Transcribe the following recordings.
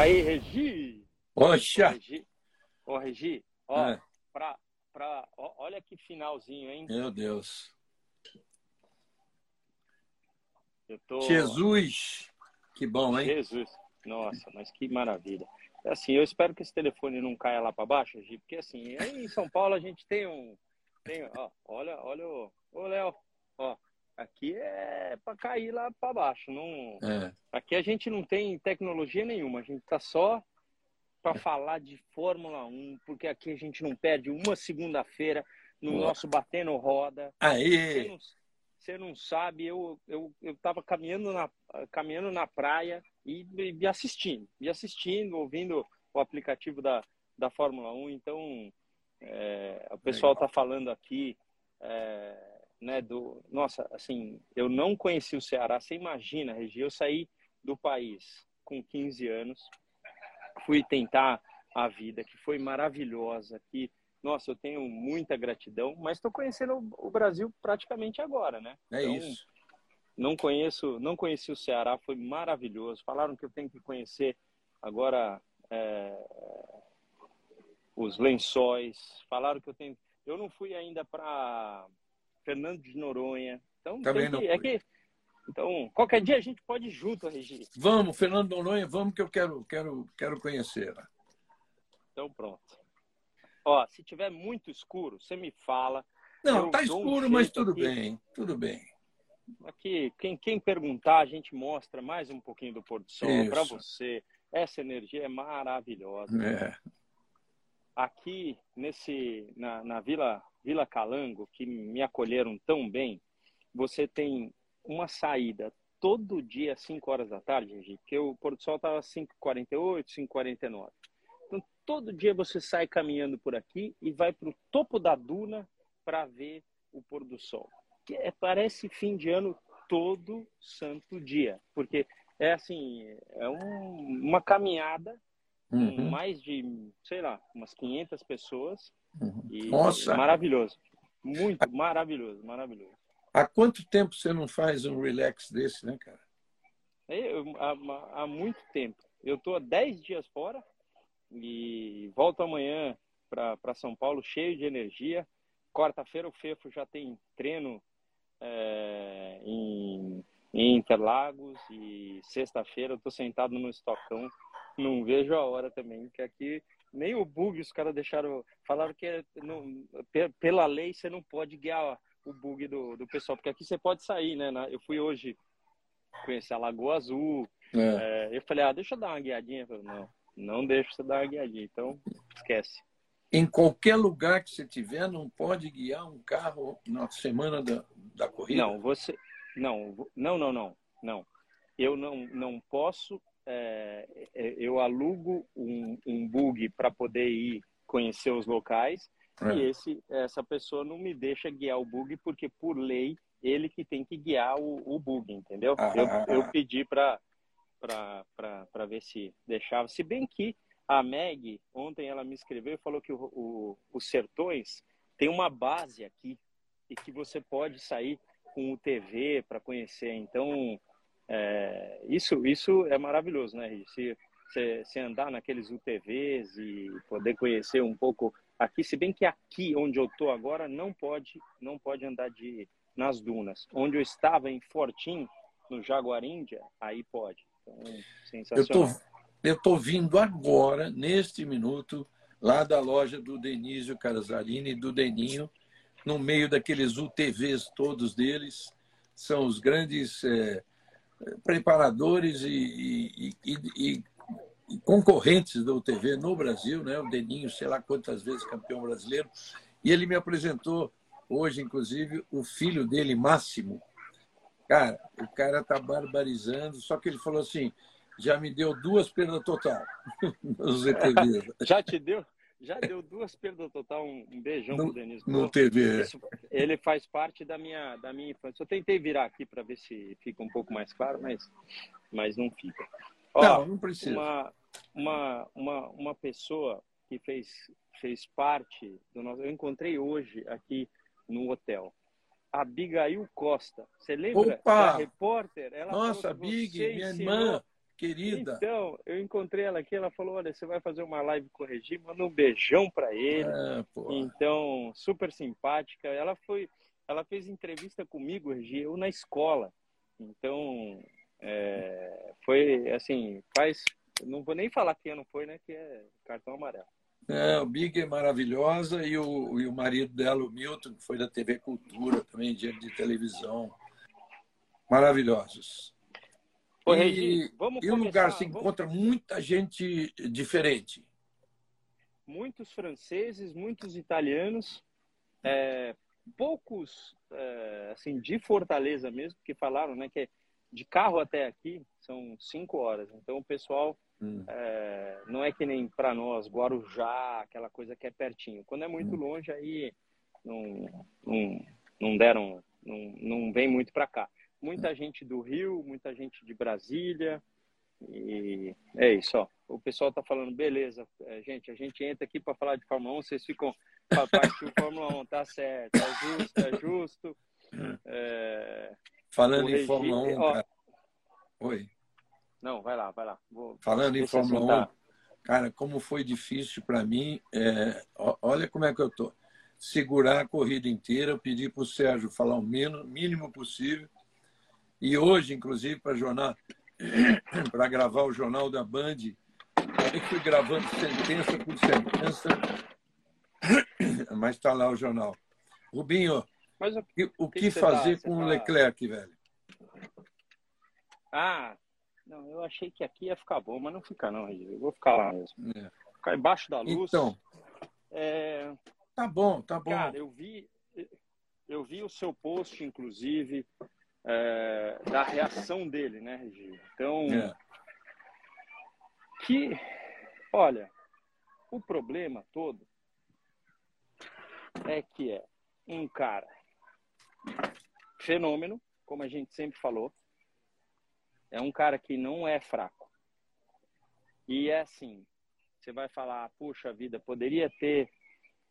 Aí, Regi! Poxa! Ô, Regi, Ô, Regi ó, É. pra, pra, ó, olha que finalzinho, hein? Meu Deus. Eu tô... Jesus! Que bom, hein? Jesus! Nossa, mas que maravilha. É Assim, eu espero que esse telefone não caia lá para baixo, Regi, porque assim, aí em São Paulo a gente tem um... Tem, ó, olha, olha o... Ô, Léo, ó, aqui é para cair lá para baixo, não... É. Aqui a gente não tem tecnologia nenhuma, a gente tá só para falar de Fórmula 1, porque aqui a gente não perde uma segunda-feira no Boa. nosso batendo roda. Você Aí! não, você não sabe, eu eu eu estava caminhando na caminhando na praia e, e assistindo, e assistindo, ouvindo o aplicativo da da Fórmula 1. Então, é, o pessoal está falando aqui, é, né, do nossa, assim, eu não conheci o Ceará. Você imagina, Regi, eu saí do país com 15 anos, fui tentar a vida, que foi maravilhosa, que nossa, eu tenho muita gratidão, mas estou conhecendo o- Brasil praticamente agora, né? É Então, isso. Não conheço, não conheci o Ceará, foi maravilhoso. Falaram que eu tenho que conhecer agora é, os lençóis. Falaram que eu tenho. Eu não fui ainda para Fernando de Noronha. Então Também tem que- não é que então qualquer dia a gente pode ir junto, Regi. Vamos, Fernando Noronha, vamos que eu quero, quero, quero conhecer. Então pronto. Ó, se tiver muito escuro, você me fala. Não, Eu tá dou um escuro, mas tudo aqui. bem, tudo bem. Aqui, quem, quem perguntar, a gente mostra mais um pouquinho do pôr do sol para você. Essa energia é maravilhosa. É. Aqui nesse na, na Vila Vila Calango, que me acolheram tão bem, você tem uma saída todo dia às 5 horas da tarde, Regi, porque o pôr do sol estava às 5h48, 5h49. Então, todo dia você sai caminhando por aqui e vai para o topo da duna para ver o pôr do sol. Que é, parece fim de ano todo santo dia, porque é assim, é um- uma caminhada com Uhum, mais de, sei lá, umas 500 pessoas uhum. e Nossa, maravilhoso. Muito maravilhoso, maravilhoso. há quanto tempo você não faz um relax desse, né, cara? Eu, há, há muito tempo. Eu estou há 10 dias fora e volto amanhã para São Paulo cheio de energia. Quarta-feira o Fefo já tem treino é, em, em Interlagos e sexta-feira eu estou sentado no estocão. Não vejo a hora também, que aqui nem o bug os caras deixaram. Falaram que é, não, pe- pela lei você não pode guiar o bug do, do pessoal, porque aqui você pode sair, né? Eu fui hoje conhecer a Lagoa Azul. É. é, eu falei, ah, deixa eu dar uma guiadinha. Falei, não, não deixa você dar uma guiadinha, então esquece. Em qualquer lugar que você tiver, não pode guiar um carro na semana da, da corrida? Não, você. Não, não, não, não. não. Eu não, não posso. É, é, eu alugo um, um bug para poder ir conhecer os locais É. e esse, essa pessoa não me deixa guiar o bug porque, por lei, ele que tem que guiar o, o bug, entendeu? Ah. Eu, eu pedi para para ver se deixava. Se bem que a Meg, ontem ela me escreveu e falou que o, o, os Sertões tem uma base aqui e que você pode sair com o TV para conhecer. Então, é, isso, isso é maravilhoso, né? Se, se, se andar naqueles UTVs e poder conhecer um pouco aqui, se bem que aqui onde eu estou agora não pode, não pode andar de nas dunas. Onde eu estava em Fortim, no Jaguaríndia, aí pode. Então, Eu tô, sensacional. eu tô vindo agora, neste minuto, lá da loja do Denísio Casarini e do Deninho, no meio daqueles UTVs todos deles. São os grandes é, preparadores e, e- e- e- concorrentes da UTV no Brasil, né? O Deninho, sei lá quantas vezes campeão brasileiro. E ele me apresentou hoje, inclusive, o filho dele, Máximo. Cara, o cara tá barbarizando, só que ele falou assim, já me deu duas perdas total nos ETVs, Já te deu? Já deu duas perdas total. Um beijão No- pro Denis. no Pô, TV. Isso, ele faz parte da minha, da minha infância. Eu tentei virar aqui para ver se fica um pouco mais claro, mas, mas não fica. Ó, Não, não precisa. uma, uma, uma, uma pessoa que fez, fez parte do nosso. Eu encontrei hoje aqui no hotel. Abigail Costa. Você lembra Opa! da repórter? Ela Nossa, Big, minha irmã, querida. Então, eu encontrei ela aqui, ela falou, olha, você vai fazer uma live com o Regi, manda um beijão para ele. É, então, super simpática. Ela foi, ela fez entrevista comigo, Regi, eu na escola. Então, é, foi assim, faz, não vou nem falar que ano foi, né, que é cartão amarelo. É, o Big é maravilhosa e o, e o marido dela, o Milton, que foi da TV Cultura também, diante de televisão. Maravilhosos. Ô, Regi, e, vamos e o lugar se vamos... encontra muita gente diferente. Muitos franceses, muitos italianos, é, poucos é, assim de Fortaleza mesmo, que falaram né, que de carro até aqui são cinco horas. Então o pessoal hum. é, não é que nem para nós, Guarujá, aquela coisa que é pertinho. Quando é muito hum. longe, aí não, não, não deram, não, não vem muito para cá muita gente do Rio, muita gente de Brasília. E é isso, ó. O pessoal tá falando, beleza, é, gente, a gente entra aqui para falar de Fórmula 1, vocês ficam para partir Fórmula 1, tá certo, é justo, é justo. É... Falando em Fórmula 1, ó... cara. Oi. Não, vai lá, vai lá. Vou... Falando em Fórmula 1, cara, como foi difícil para mim, é... olha como é que eu tô. Segurar a corrida inteira, eu pedi para o Sérgio falar o mínimo possível e hoje, inclusive, para jornal, para gravar o jornal da Band, eu fui gravando sentença por sentença, mas está lá o jornal. Rubinho, Mas o, o que, que fazer tá, com o tá... Leclerc, velho? Ah, não, eu achei que aqui ia ficar bom, mas não fica não, Eu vou ficar lá mesmo. É. Ficar embaixo da luz. Então, é... tá bom, tá bom. Cara, eu vi, eu vi o seu post, inclusive, é, da reação dele, né, Regi? Então, é. que, olha, o problema todo é que é um cara fenômeno, como a gente sempre falou, é um cara que não é fraco. E é assim, você vai falar, puxa vida, poderia ter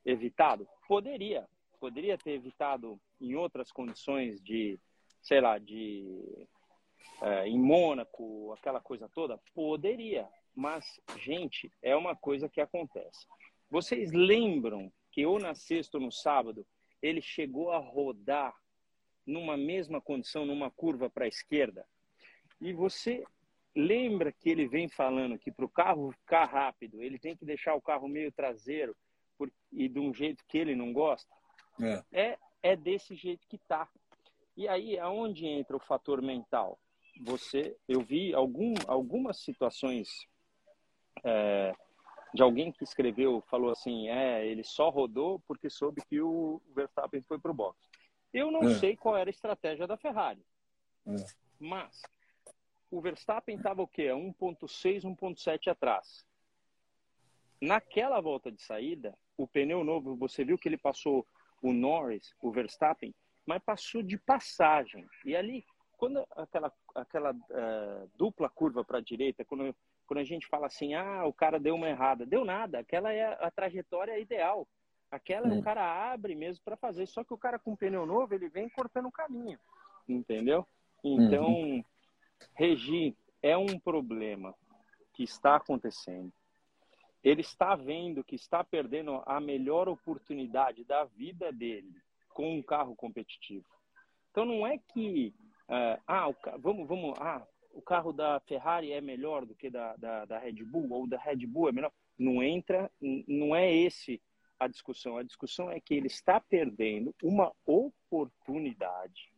evitado? Poderia. Poderia ter evitado em outras condições de sei lá, de é, em Mônaco, aquela coisa toda? Poderia, mas, gente, é uma coisa que acontece. Vocês lembram que ou na sexta ou no sábado ele chegou a rodar numa mesma condição, numa curva para a esquerda? E você lembra que ele vem falando que para o carro ficar rápido, ele tem que deixar o carro meio traseiro por, e de um jeito que ele não gosta? É, é, é desse jeito que tá. E aí, aonde entra o fator mental? Você, eu vi algum, algumas situações é, de alguém que escreveu, falou assim, é, ele só rodou porque soube que o Verstappen foi para o box. Eu não é. sei qual era a estratégia da Ferrari, é. mas o Verstappen estava o quê? 1.6, 1.7 atrás. Naquela volta de saída, o pneu novo, você viu que ele passou o Norris, o Verstappen, mas passou de passagem. E ali, quando aquela, aquela uh, dupla curva para a direita, quando, quando a gente fala assim, ah, o cara deu uma errada, deu nada, aquela é a, trajetória ideal. Aquela o cara abre mesmo para fazer, só que o cara com pneu novo, ele vem cortando o caminho, entendeu? Então, uhum. Regi, é um problema que está acontecendo. Ele está vendo que está perdendo a melhor oportunidade da vida dele com um carro competitivo. Então não é que uh, ah, o, vamos, vamos, ah, o carro da Ferrari é melhor do que da, da, da Red Bull ou da Red Bull é melhor. Não entra, não é esse a discussão. A discussão é que ele está perdendo uma oportunidade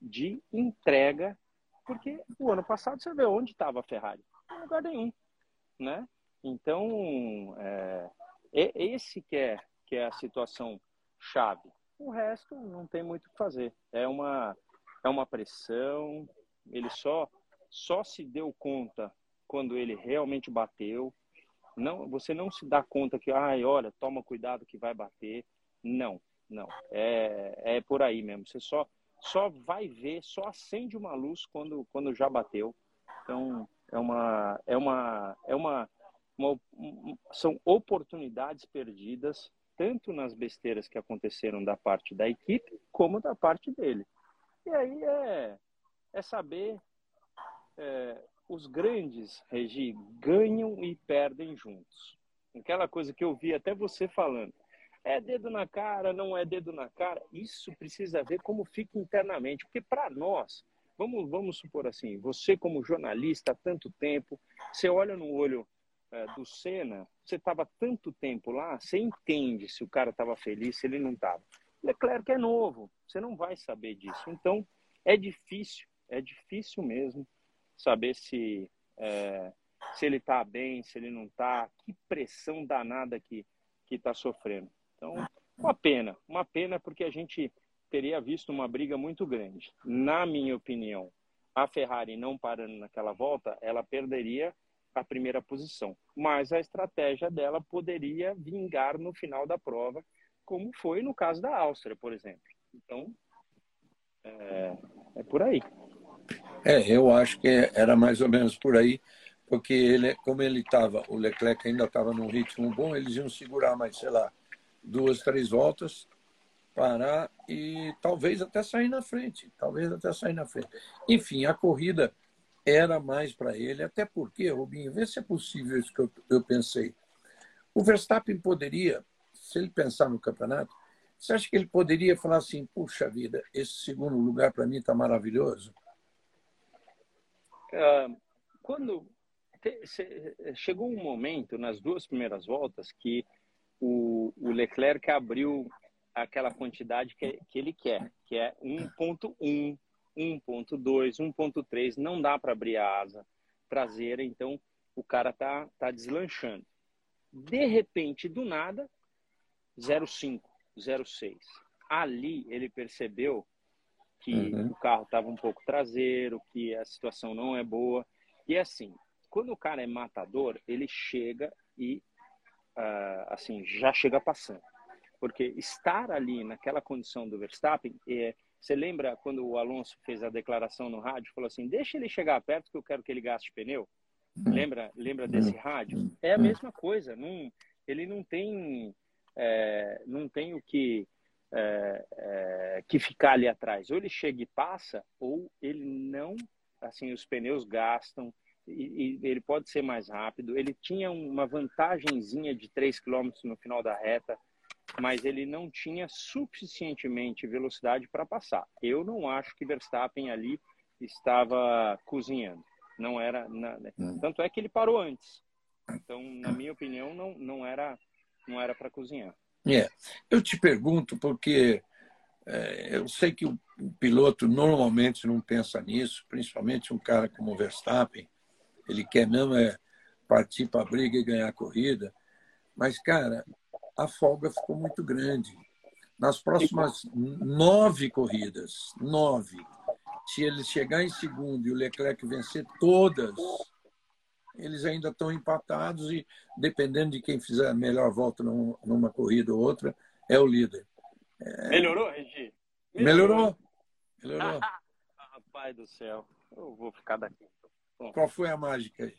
de entrega, porque o ano passado você vê onde estava a Ferrari, em lugar nenhum, né? Então é, é esse que é que é a situação chave. O resto não tem muito o que fazer. É uma, é uma pressão. Ele só, só se deu conta quando ele realmente bateu. Não, você não se dá conta que, ai, olha, toma cuidado que vai bater. Não, não. É, é por aí mesmo. Você só, só vai ver, só acende uma luz quando, quando já bateu. Então, é uma, é uma, é uma, uma são oportunidades perdidas tanto nas besteiras que aconteceram da parte da equipe, como da parte dele. E aí é, é saber é, os grandes, Regi, ganham e perdem juntos. Aquela coisa que eu vi até você falando. É dedo na cara, não é dedo na cara. Isso precisa ver como fica internamente. Porque para nós, vamos, vamos supor assim, você como jornalista há tanto tempo, você olha no olho é, do Senna, você estava tanto tempo lá, você entende se o cara estava feliz, se ele não estava. Leclerc é novo, você não vai saber disso. Então, é difícil, é difícil mesmo saber se, é, se ele está bem, se ele não está, que pressão danada que está sofrendo. Então, uma pena, uma pena porque a gente teria visto uma briga muito grande. Na minha opinião, a Ferrari não parando naquela volta, ela perderia a primeira posição. Mas a estratégia dela poderia vingar no final da prova, como foi no caso da Áustria, por exemplo. Então, é, é por aí. É, eu acho que era mais ou menos por aí, porque ele, como ele estava, o Leclerc ainda estava num ritmo bom, eles iam segurar mais, sei lá, duas, três voltas, parar e talvez até sair na frente, talvez até sair na frente. Enfim, a corrida era mais para ele, até porque, Rubinho, vê se é possível isso que eu, eu pensei. O Verstappen poderia, se ele pensar no campeonato, você acha que ele poderia falar assim, puxa vida, esse segundo lugar para mim está maravilhoso? Uh, quando chegou um momento nas duas primeiras voltas que o, Leclerc abriu aquela quantidade que ele quer, que é 1.1, 1.2, 1.3, não dá para abrir a asa traseira, então o cara tá, tá deslanchando. De repente, do nada, 0,5, 0,6. Ali ele percebeu que uhum. o carro estava um pouco traseiro, que a situação não é boa. E assim, quando o cara é matador, ele chega e uh, assim já chega passando, porque estar ali naquela condição do Verstappen, é, você lembra quando o Alonso fez a declaração no rádio, falou assim, deixa ele chegar perto que eu quero que ele gaste pneu. Uhum. Lembra, lembra desse rádio? É a mesma coisa. Não, ele não tem, é, não tem o que é, é, que ficar ali atrás. Ou ele chega e passa, ou ele não, assim, os pneus gastam, e, e ele pode ser mais rápido. Ele tinha uma vantagenzinha de 3 km no final da reta, mas ele não tinha suficientemente velocidade para passar. Eu não acho que Verstappen ali estava cozinhando. Não era, na, né? hum. tanto é que ele parou antes. Então, na minha opinião, não, não era não era para cozinhar. É, eu te pergunto porque é, eu sei que o, o, piloto normalmente não pensa nisso, principalmente um cara como o Verstappen, ele quer mesmo é partir para a briga e ganhar a corrida, mas cara, a folga ficou muito grande. Nas próximas nove corridas, nove, se ele chegar em segundo e o Leclerc vencer todas, eles ainda estão empatados e, dependendo de quem fizer a melhor volta numa corrida ou outra, é o líder. É... Melhorou, Regi? Melhorou. Melhorou. Rapaz do céu, eu vou ficar daqui. Qual foi a mágica aí?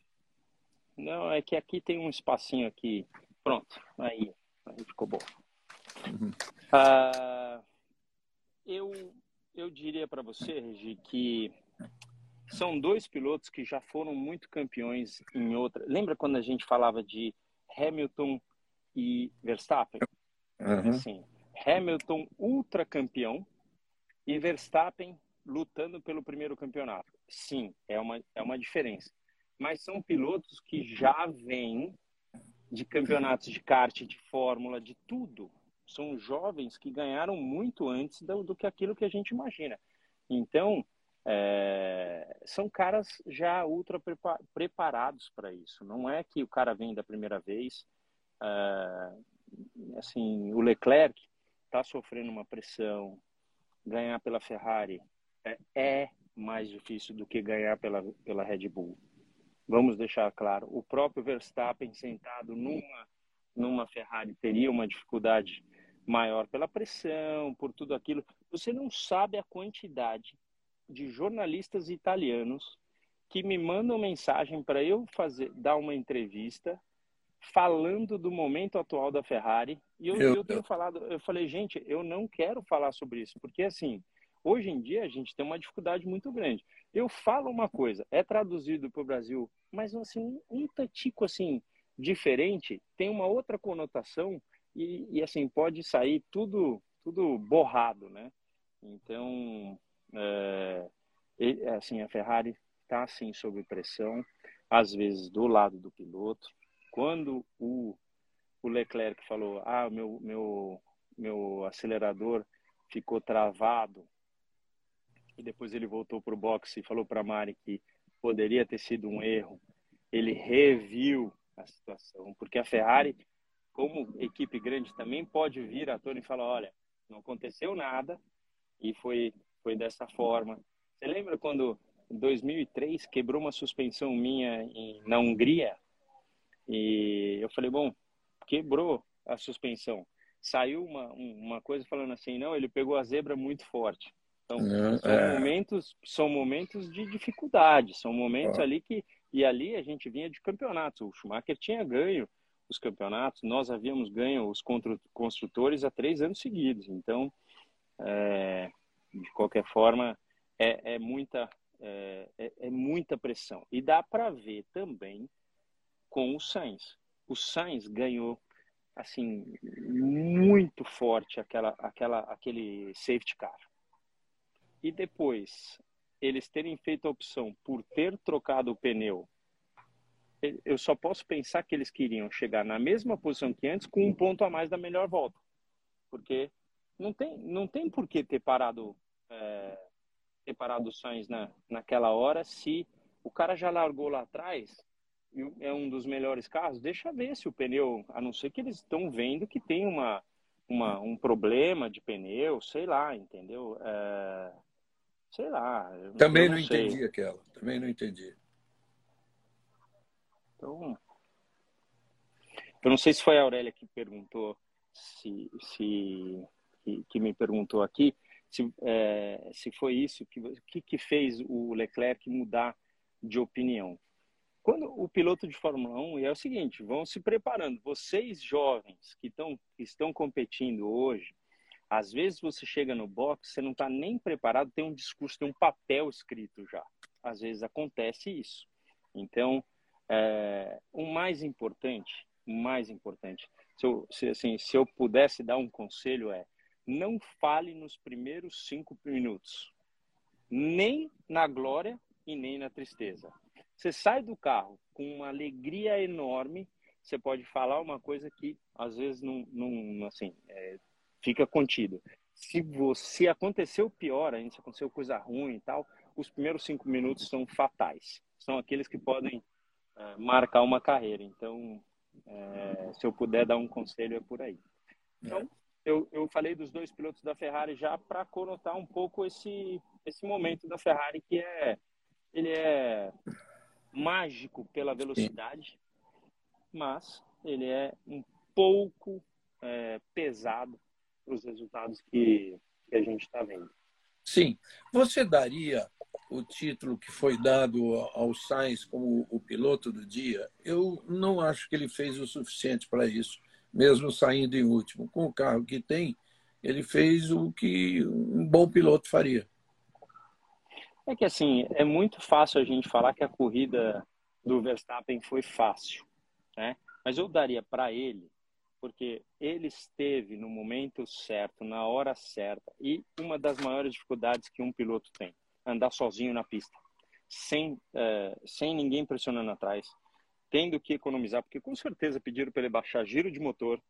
Não, é que aqui tem um espacinho aqui. Pronto, aí, aí ficou bom. Uhum. Uh, eu, eu diria para você, Regi, que são dois pilotos que já foram muito campeões em outra. Lembra quando a gente falava de Hamilton e Verstappen? Uhum. Assim, Hamilton ultra campeão e Verstappen lutando pelo primeiro campeonato. Sim, é uma, é uma diferença. Mas são pilotos que já vêm de campeonatos de kart, de fórmula, de tudo. São jovens que ganharam muito antes do, do que aquilo que a gente imagina. Então, é, são caras já ultra preparados para isso. Não é que o cara vem da primeira vez. É, assim, o Leclerc está sofrendo uma pressão. Ganhar pela Ferrari é, é, mais difícil do que ganhar pela, pela Red Bull. Vamos deixar claro. O próprio Verstappen sentado numa numa Ferrari teria uma dificuldade maior pela pressão, por tudo aquilo. Você não sabe a quantidade de jornalistas italianos que me mandam mensagem para eu fazer dar uma entrevista falando do momento atual da Ferrari. E eu, eu, eu tenho falado, eu falei, gente, eu não quero falar sobre isso, porque assim, Hoje em dia a gente tem uma dificuldade muito grande. Eu falo uma coisa, é traduzido para o Brasil, mas assim um tatico assim diferente tem uma outra conotação e, e assim pode sair tudo tudo borrado, né? Então, é, assim a Ferrari está assim sob pressão, às vezes do lado do piloto. Quando o, o Leclerc falou, ah, meu meu meu acelerador ficou travado e depois ele voltou para o boxe e falou para a Mari que poderia ter sido um erro. Ele reviu a situação, porque a Ferrari, como equipe grande, também pode vir à tona e falar: olha, não aconteceu nada e foi, foi dessa forma. Você lembra quando, em 2003, quebrou uma suspensão minha em, na Hungria? E eu falei: bom, quebrou a suspensão. Saiu uma, uma coisa falando assim: não, ele pegou a zebra muito forte. Então, é, são, é. momentos, são momentos de dificuldade, são momentos ali que. E ali a gente vinha de campeonatos. O Schumacher tinha ganho os campeonatos, nós havíamos ganho os construtores há três anos seguidos. Então, é, de qualquer forma, é, é muita, é, é, é muita pressão. E dá para ver também com o Sainz. O Sainz ganhou assim muito forte aquela, aquela, aquele safety car e depois eles terem feito a opção por ter trocado o pneu, eu só posso pensar que eles queriam chegar na mesma posição que antes com um ponto a mais da melhor volta. Porque não tem, não tem por que ter parado, é, ter parado o Sainz na, naquela hora se o cara já largou lá atrás é um dos melhores carros, deixa ver se o pneu, a não ser que eles estão vendo que tem uma, uma, um problema de pneu, sei lá, entendeu? É, Sei lá. Também não, não entendi aquela. Também não entendi. Então, eu não sei se foi a Aurélia que perguntou, se, se que, que me perguntou aqui, se, é, se foi isso que, que, que fez o Leclerc mudar de opinião. Quando o piloto de Fórmula 1 é o seguinte, vão se preparando. Vocês jovens que, tão, que estão competindo hoje, às vezes você chega no box, você não está nem preparado, tem um discurso, tem um papel escrito já. Às vezes acontece isso. Então, é, o mais importante, o mais importante, se eu, se, assim, se eu pudesse dar um conselho é, não fale nos primeiros cinco minutos, nem na glória e nem na tristeza. Você sai do carro com uma alegria enorme, você pode falar uma coisa que às vezes não, não assim, é, fica contido. Se você aconteceu pior ainda, se aconteceu coisa ruim e tal, os primeiros cinco minutos são fatais. São aqueles que podem é, marcar uma carreira. Então, é, se eu puder dar um conselho, é por aí. Então, eu, eu falei dos dois pilotos da Ferrari já para conotar um pouco esse, esse momento da Ferrari que é ele é mágico pela velocidade, mas ele é um pouco é, pesado os resultados que, que a gente está vendo. Sim. Você daria o título que foi dado ao Sainz como o piloto do dia? Eu não acho que ele fez o suficiente para isso, mesmo saindo em último. Com o carro que tem, ele fez o que um bom piloto faria. É que assim, é muito fácil a gente falar que a corrida do Verstappen foi fácil, né? Mas eu daria para ele porque ele esteve no momento certo, na hora certa. E uma das maiores dificuldades que um piloto tem, andar sozinho na pista, sem, é, sem ninguém pressionando atrás, tendo que economizar, porque com certeza pediram para ele baixar giro de motor,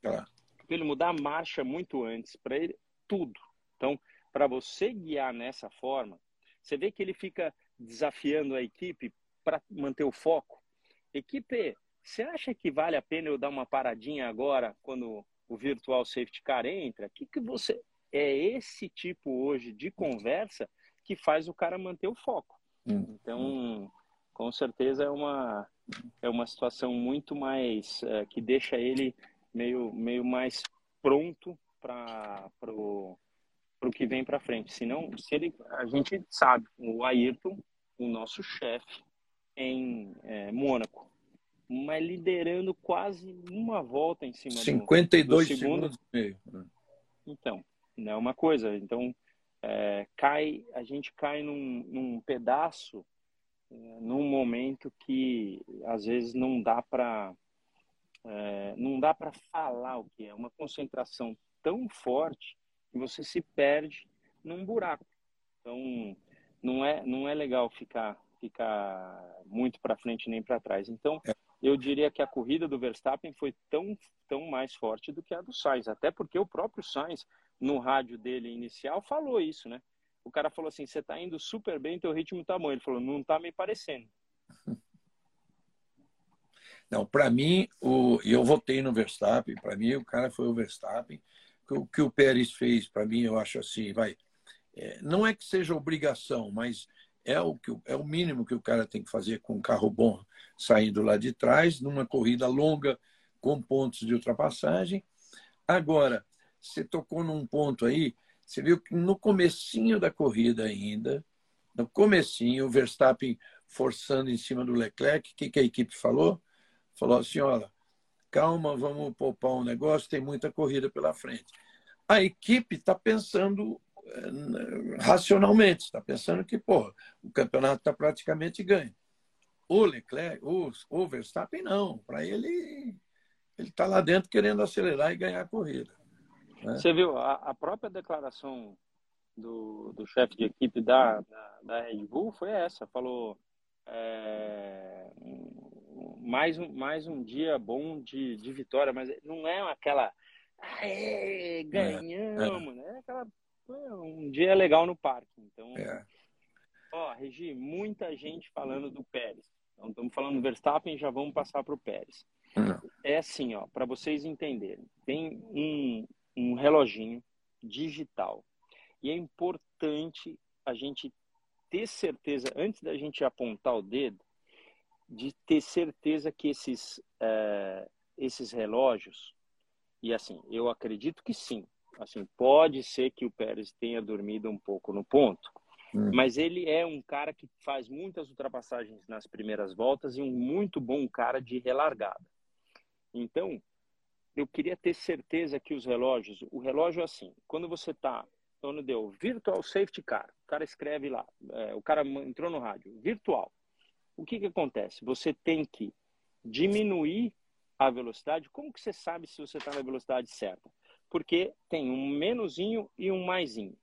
para ele mudar a marcha muito antes, para ele tudo. Então, para você guiar nessa forma, você vê que ele fica desafiando a equipe para manter o foco. Você acha que vale a pena eu dar uma paradinha agora quando o virtual safety car entra? Que que você é esse tipo hoje de conversa que faz o cara manter o foco? Hum. Então, com certeza é uma é uma situação muito mais é, que deixa ele meio meio mais pronto para pro pro que vem para frente. Senão, se ele a gente sabe, o Ayrton, o nosso chefe em é, Mônaco, mas liderando quase uma volta em cima 52 do, do segundo. segundos e meio. Então, não é uma coisa. Então, é, cai, a gente cai num, num pedaço, é, num momento que às vezes não dá para é, não dá para falar o que é uma concentração tão forte que você se perde num buraco. Então não é não é legal ficar ficar muito para frente nem para trás. Então é. Eu diria que a corrida do Verstappen foi tão tão mais forte do que a do Sainz, até porque o próprio Sainz no rádio dele inicial falou isso, né? O cara falou assim: "Você está indo super bem, teu ritmo tá bom". Ele falou: "Não tá me parecendo". Não, para mim, o, eu votei no Verstappen, para mim o cara foi o Verstappen. O que o Pérez fez, para mim, eu acho assim, vai. É, não é que seja obrigação, mas é o, que, é o mínimo que o cara tem que fazer com um carro bom saindo lá de trás, numa corrida longa, com pontos de ultrapassagem. Agora, você tocou num ponto aí, você viu que no comecinho da corrida ainda, no comecinho, o Verstappen forçando em cima do Leclerc, o que, que a equipe falou? Falou assim, olha, calma, vamos poupar um negócio, tem muita corrida pela frente. A equipe está pensando racionalmente, está pensando que, pô, o campeonato está praticamente ganho. O Leclerc, o, o Verstappen, não. Para ele, ele está lá dentro querendo acelerar e ganhar a corrida. Né? Você viu a, a, própria declaração do, do chefe de equipe da, da, da, Red Bull foi essa, falou é, mais, um, mais um dia bom de, de vitória, mas não é aquela Aê, ganhamos, é, é. né? Aquela, um dia legal no parque. Então, é. ó, Regi, muita gente falando do Pérez. Então, estamos falando do Verstappen, já vamos passar para o Pérez. É assim, ó, para vocês entenderem. Tem um, um reloginho digital. E é importante a gente ter certeza, antes da gente apontar o dedo, de ter certeza que esses, é, esses relógios, e assim, eu acredito que sim, assim, pode ser que o Pérez tenha dormido um pouco no ponto, hum. mas ele é um cara que faz muitas ultrapassagens nas primeiras voltas e um muito bom cara de relargada. Então, eu queria ter certeza que os relógios, o relógio é assim, quando você está, quando deu virtual safety car, o cara escreve lá, é, o cara entrou no rádio, virtual. O que que acontece? Você tem que diminuir a velocidade. Como que você sabe se você está na velocidade certa? Porque tem um menusinho e um maisinho.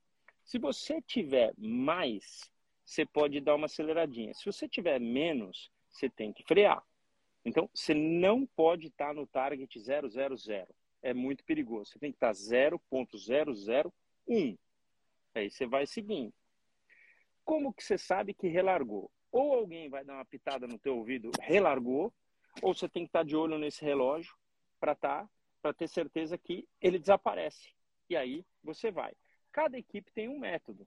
Se você tiver mais, você pode dar uma aceleradinha. Se você tiver menos, você tem que frear. Então, você não pode estar no target 000. É muito perigoso. Você tem que estar 0.001. Aí você vai seguindo. Como que você sabe que relargou? Ou alguém vai dar uma pitada no teu ouvido, relargou, ou você tem que estar de olho nesse relógio para tá, para ter certeza que ele desaparece. E aí você vai. Cada equipe tem um método.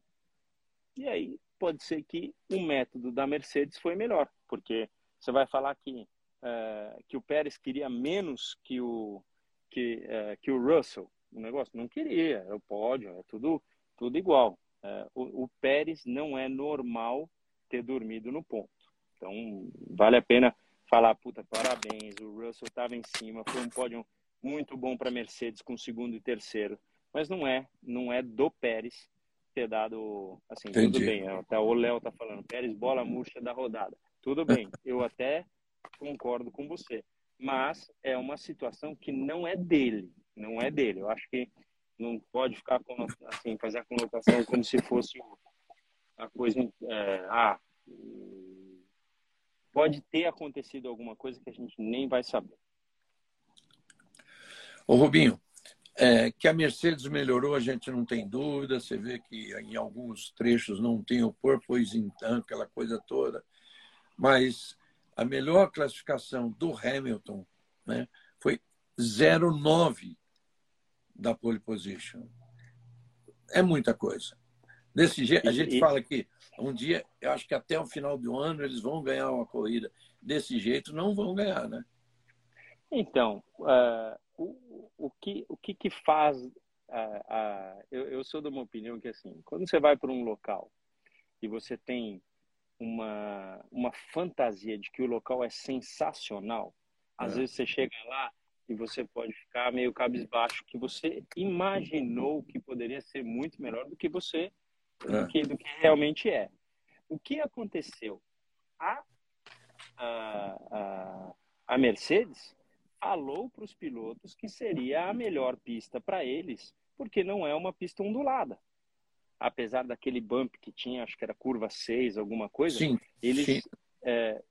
E aí pode ser que o método da Mercedes foi melhor, porque você vai falar que é, que o Pérez queria menos que o, que, é, que o Russell. O negócio não queria, é o pódio, é tudo, tudo igual. É, o, o Pérez não é normal ter dormido no ponto. Então, vale a pena falar, puta, parabéns, o Russell estava em cima, foi um pódio muito bom para Mercedes com segundo e terceiro. Mas não é, não é do Pérez ter dado, assim, Entendi. tudo bem. Até o Léo tá falando, Pérez bola murcha da rodada. Tudo bem, eu até concordo com você. Mas é uma situação que não é dele, não é dele. Eu acho que não pode ficar assim, fazer a conotação como se fosse a coisa. É, ah, pode ter acontecido alguma coisa que a gente nem vai saber. Ô Rubinho, é, que a Mercedes melhorou, a gente não tem dúvida. Você vê que em alguns trechos não tem o purpose in aquela coisa toda. Mas a melhor classificação do Hamilton né, foi 0,9 da pole position. É muita coisa. Desse jeito, a gente fala que um dia, eu acho que até o final do ano eles vão ganhar uma corrida. Desse jeito, não vão ganhar, né? Então, uh, o, que, o que, que faz. Uh, uh, eu, eu sou de uma opinião que, assim, quando você vai para um local e você tem uma, uma fantasia de que o local é sensacional, às é. vezes você chega lá e você pode ficar meio cabisbaixo, que você imaginou que poderia ser muito melhor do que você é. do, que, do que realmente é. O que aconteceu? A, a, a, a Mercedes falou para os pilotos que seria a melhor pista para eles, porque não é uma pista ondulada. Apesar daquele bump que tinha, acho que era curva 6, alguma coisa, sim, eles. Sim. É,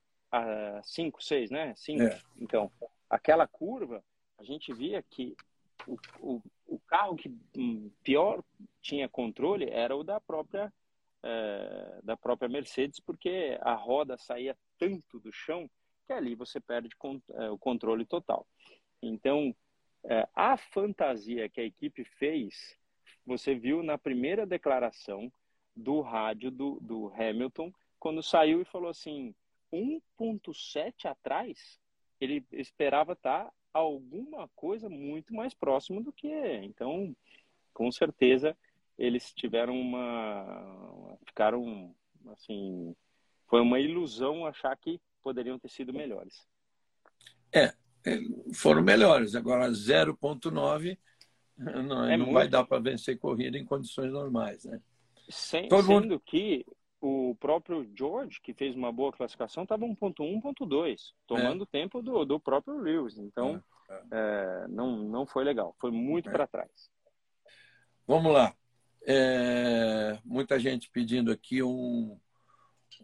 5, 6, né? 5. É. Então, aquela curva, a gente via que o, o, o carro que pior tinha controle era o da própria é, da própria Mercedes, porque a roda saía tanto do chão que ali você perde é, o controle total. Então, é, a fantasia que a equipe fez, você viu na primeira declaração do rádio do, do Hamilton, quando saiu e falou assim: 1,7 atrás, ele esperava estar alguma coisa muito mais próximo do que. Então, com certeza, eles tiveram uma. ficaram. assim. Foi uma ilusão achar que poderiam ter sido melhores. É, é foram melhores. Agora, 0,9 não, é não muito... vai dar para vencer corrida em condições normais, né? Sem, Todo sendo mundo... que o próprio George, que fez uma boa classificação, estava 1.1, 1.2, tomando é. tempo do, do próprio Lewis. Então, é, é. É, não, não foi legal. Foi muito é. para trás. Vamos lá. É, muita gente pedindo aqui um...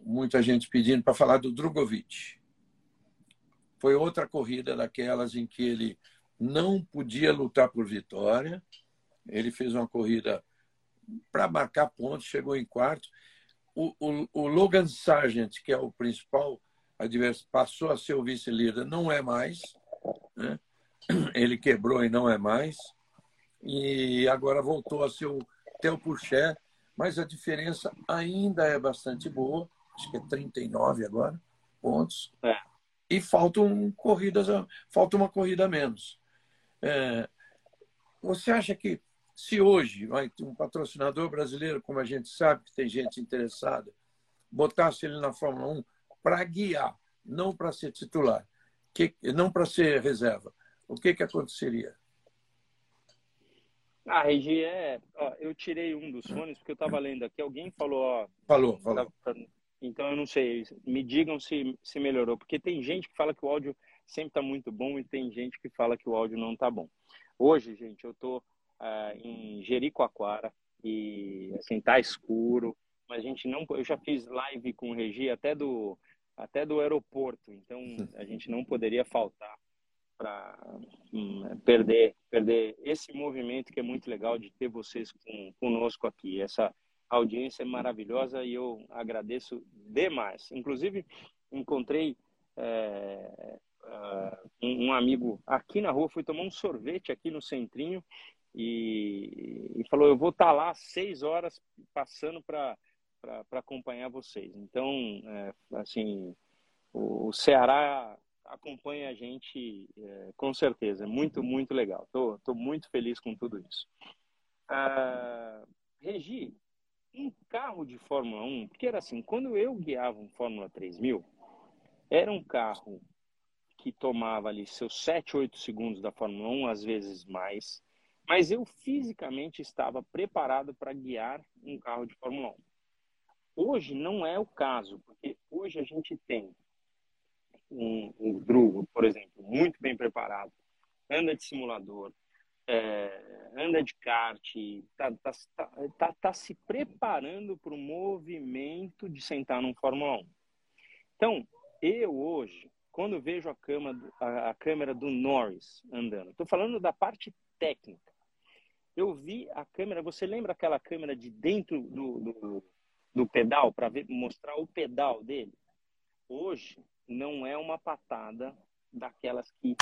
Muita gente pedindo para falar do Drogovic. Foi outra corrida daquelas em que ele não podia lutar por vitória. Ele fez uma corrida para marcar pontos, chegou em quarto o, o, o Logan Sargent, que é o principal adversário, passou a ser o vice-líder, não é mais. Né? Ele quebrou e não é mais. E agora voltou a ser o Theo Pourchaire, mas a diferença ainda é bastante boa. Acho que é 39 agora pontos. É. E faltam corridas, falta uma corrida a menos. É, você acha que se hoje vai ter um patrocinador brasileiro, como a gente sabe que tem gente interessada, botasse ele na Fórmula 1 para guiar, não para ser titular, que, não para ser reserva, o que, que aconteceria? Ah, Regi, é. Ó, eu tirei um dos fones porque eu estava lendo aqui. Alguém falou, ó. Falou, falou. Então eu não sei. Me digam se, se melhorou. Porque tem gente que fala que o áudio sempre está muito bom e tem gente que fala que o áudio não está bom. Hoje, gente, eu estou uh, em Jericoacoara e assim tá escuro, mas a gente não, eu já fiz live com o Regi até do até do aeroporto, então a gente não poderia faltar para hum, perder perder esse movimento que é muito legal de ter vocês com, conosco aqui. Essa audiência é maravilhosa e eu agradeço demais. Inclusive encontrei é, uh, um amigo aqui na rua, fui tomar um sorvete aqui no centrinho e, e falou: Eu vou estar tá lá seis horas passando para acompanhar vocês. Então, é, assim, o, o, Ceará acompanha a gente é, com certeza. É muito, muito legal. Estou tô, tô muito feliz com tudo isso. Ah, Regi, um carro de Fórmula 1, porque era assim, quando eu guiava um Fórmula 3000, era um carro que tomava ali seus 7, 8 segundos da Fórmula 1, às vezes mais mas eu fisicamente estava preparado para guiar um carro de Fórmula 1. Hoje não é o caso, porque hoje a gente tem um, um Drugo, por exemplo, muito bem preparado, anda de simulador, é, anda de kart, está tá, tá, tá, tá, se preparando para o movimento de sentar num Fórmula 1. Então, eu hoje, quando vejo a, a, a câmera do Norris andando, estou falando da parte técnica, eu vi a câmera. Você lembra aquela câmera de dentro do, do, do pedal para mostrar o pedal dele? Hoje não é uma patada daquelas que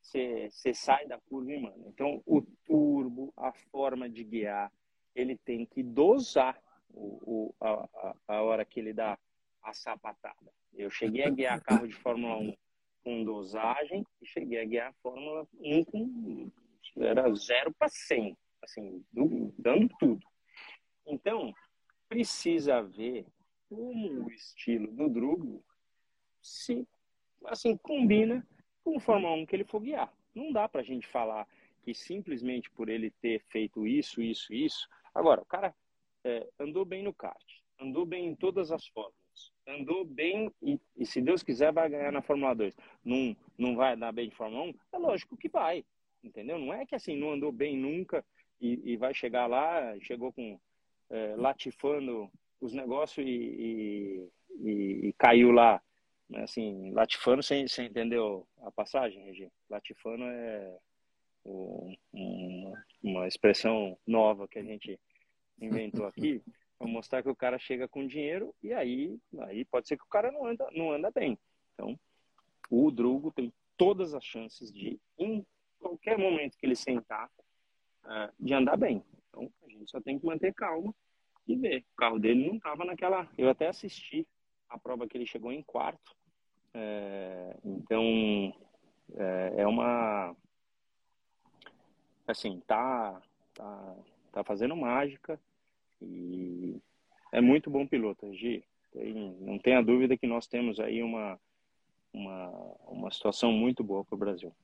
você sai da curva e manda. Então, o turbo, a forma de guiar, ele tem que dosar o, o, a, a hora que ele dá a sapatada. Eu cheguei a guiar carro de Fórmula 1 com dosagem e cheguei a guiar a Fórmula 1 com era 0 para 100 assim, dando tudo. Então, precisa ver como o estilo do Drugo se assim combina com o Fórmula 1 que ele for guiar. Não dá para a gente falar que simplesmente por ele ter feito isso, isso, isso. Agora, o cara é, andou bem no kart, andou bem em todas as fórmulas, andou bem e, e, se Deus quiser vai ganhar na Fórmula 2. Não, não vai dar bem em Fórmula 1? É lógico que vai, entendeu? Não é que assim, não andou bem nunca e, e vai chegar lá, chegou com é, latifando os negócios e, e, e, caiu lá, assim, latifando, você, entendeu a passagem, Regi? Latifando é um, uma expressão nova que a gente inventou aqui, para mostrar que o cara chega com dinheiro e aí, aí pode ser que o cara não anda, não anda bem. Então, o Drugo tem todas as chances de, em qualquer momento que ele sentar, uh, de andar bem. Então, a gente só tem que manter calma e ver. O carro dele não estava naquela. Eu até assisti a prova que ele chegou em quarto. É, então, é, é, uma. Assim, tá, tá, tá fazendo mágica e é muito bom piloto, Gi. Tem, não tenha dúvida que nós temos aí uma, uma, uma situação muito boa para o Brasil.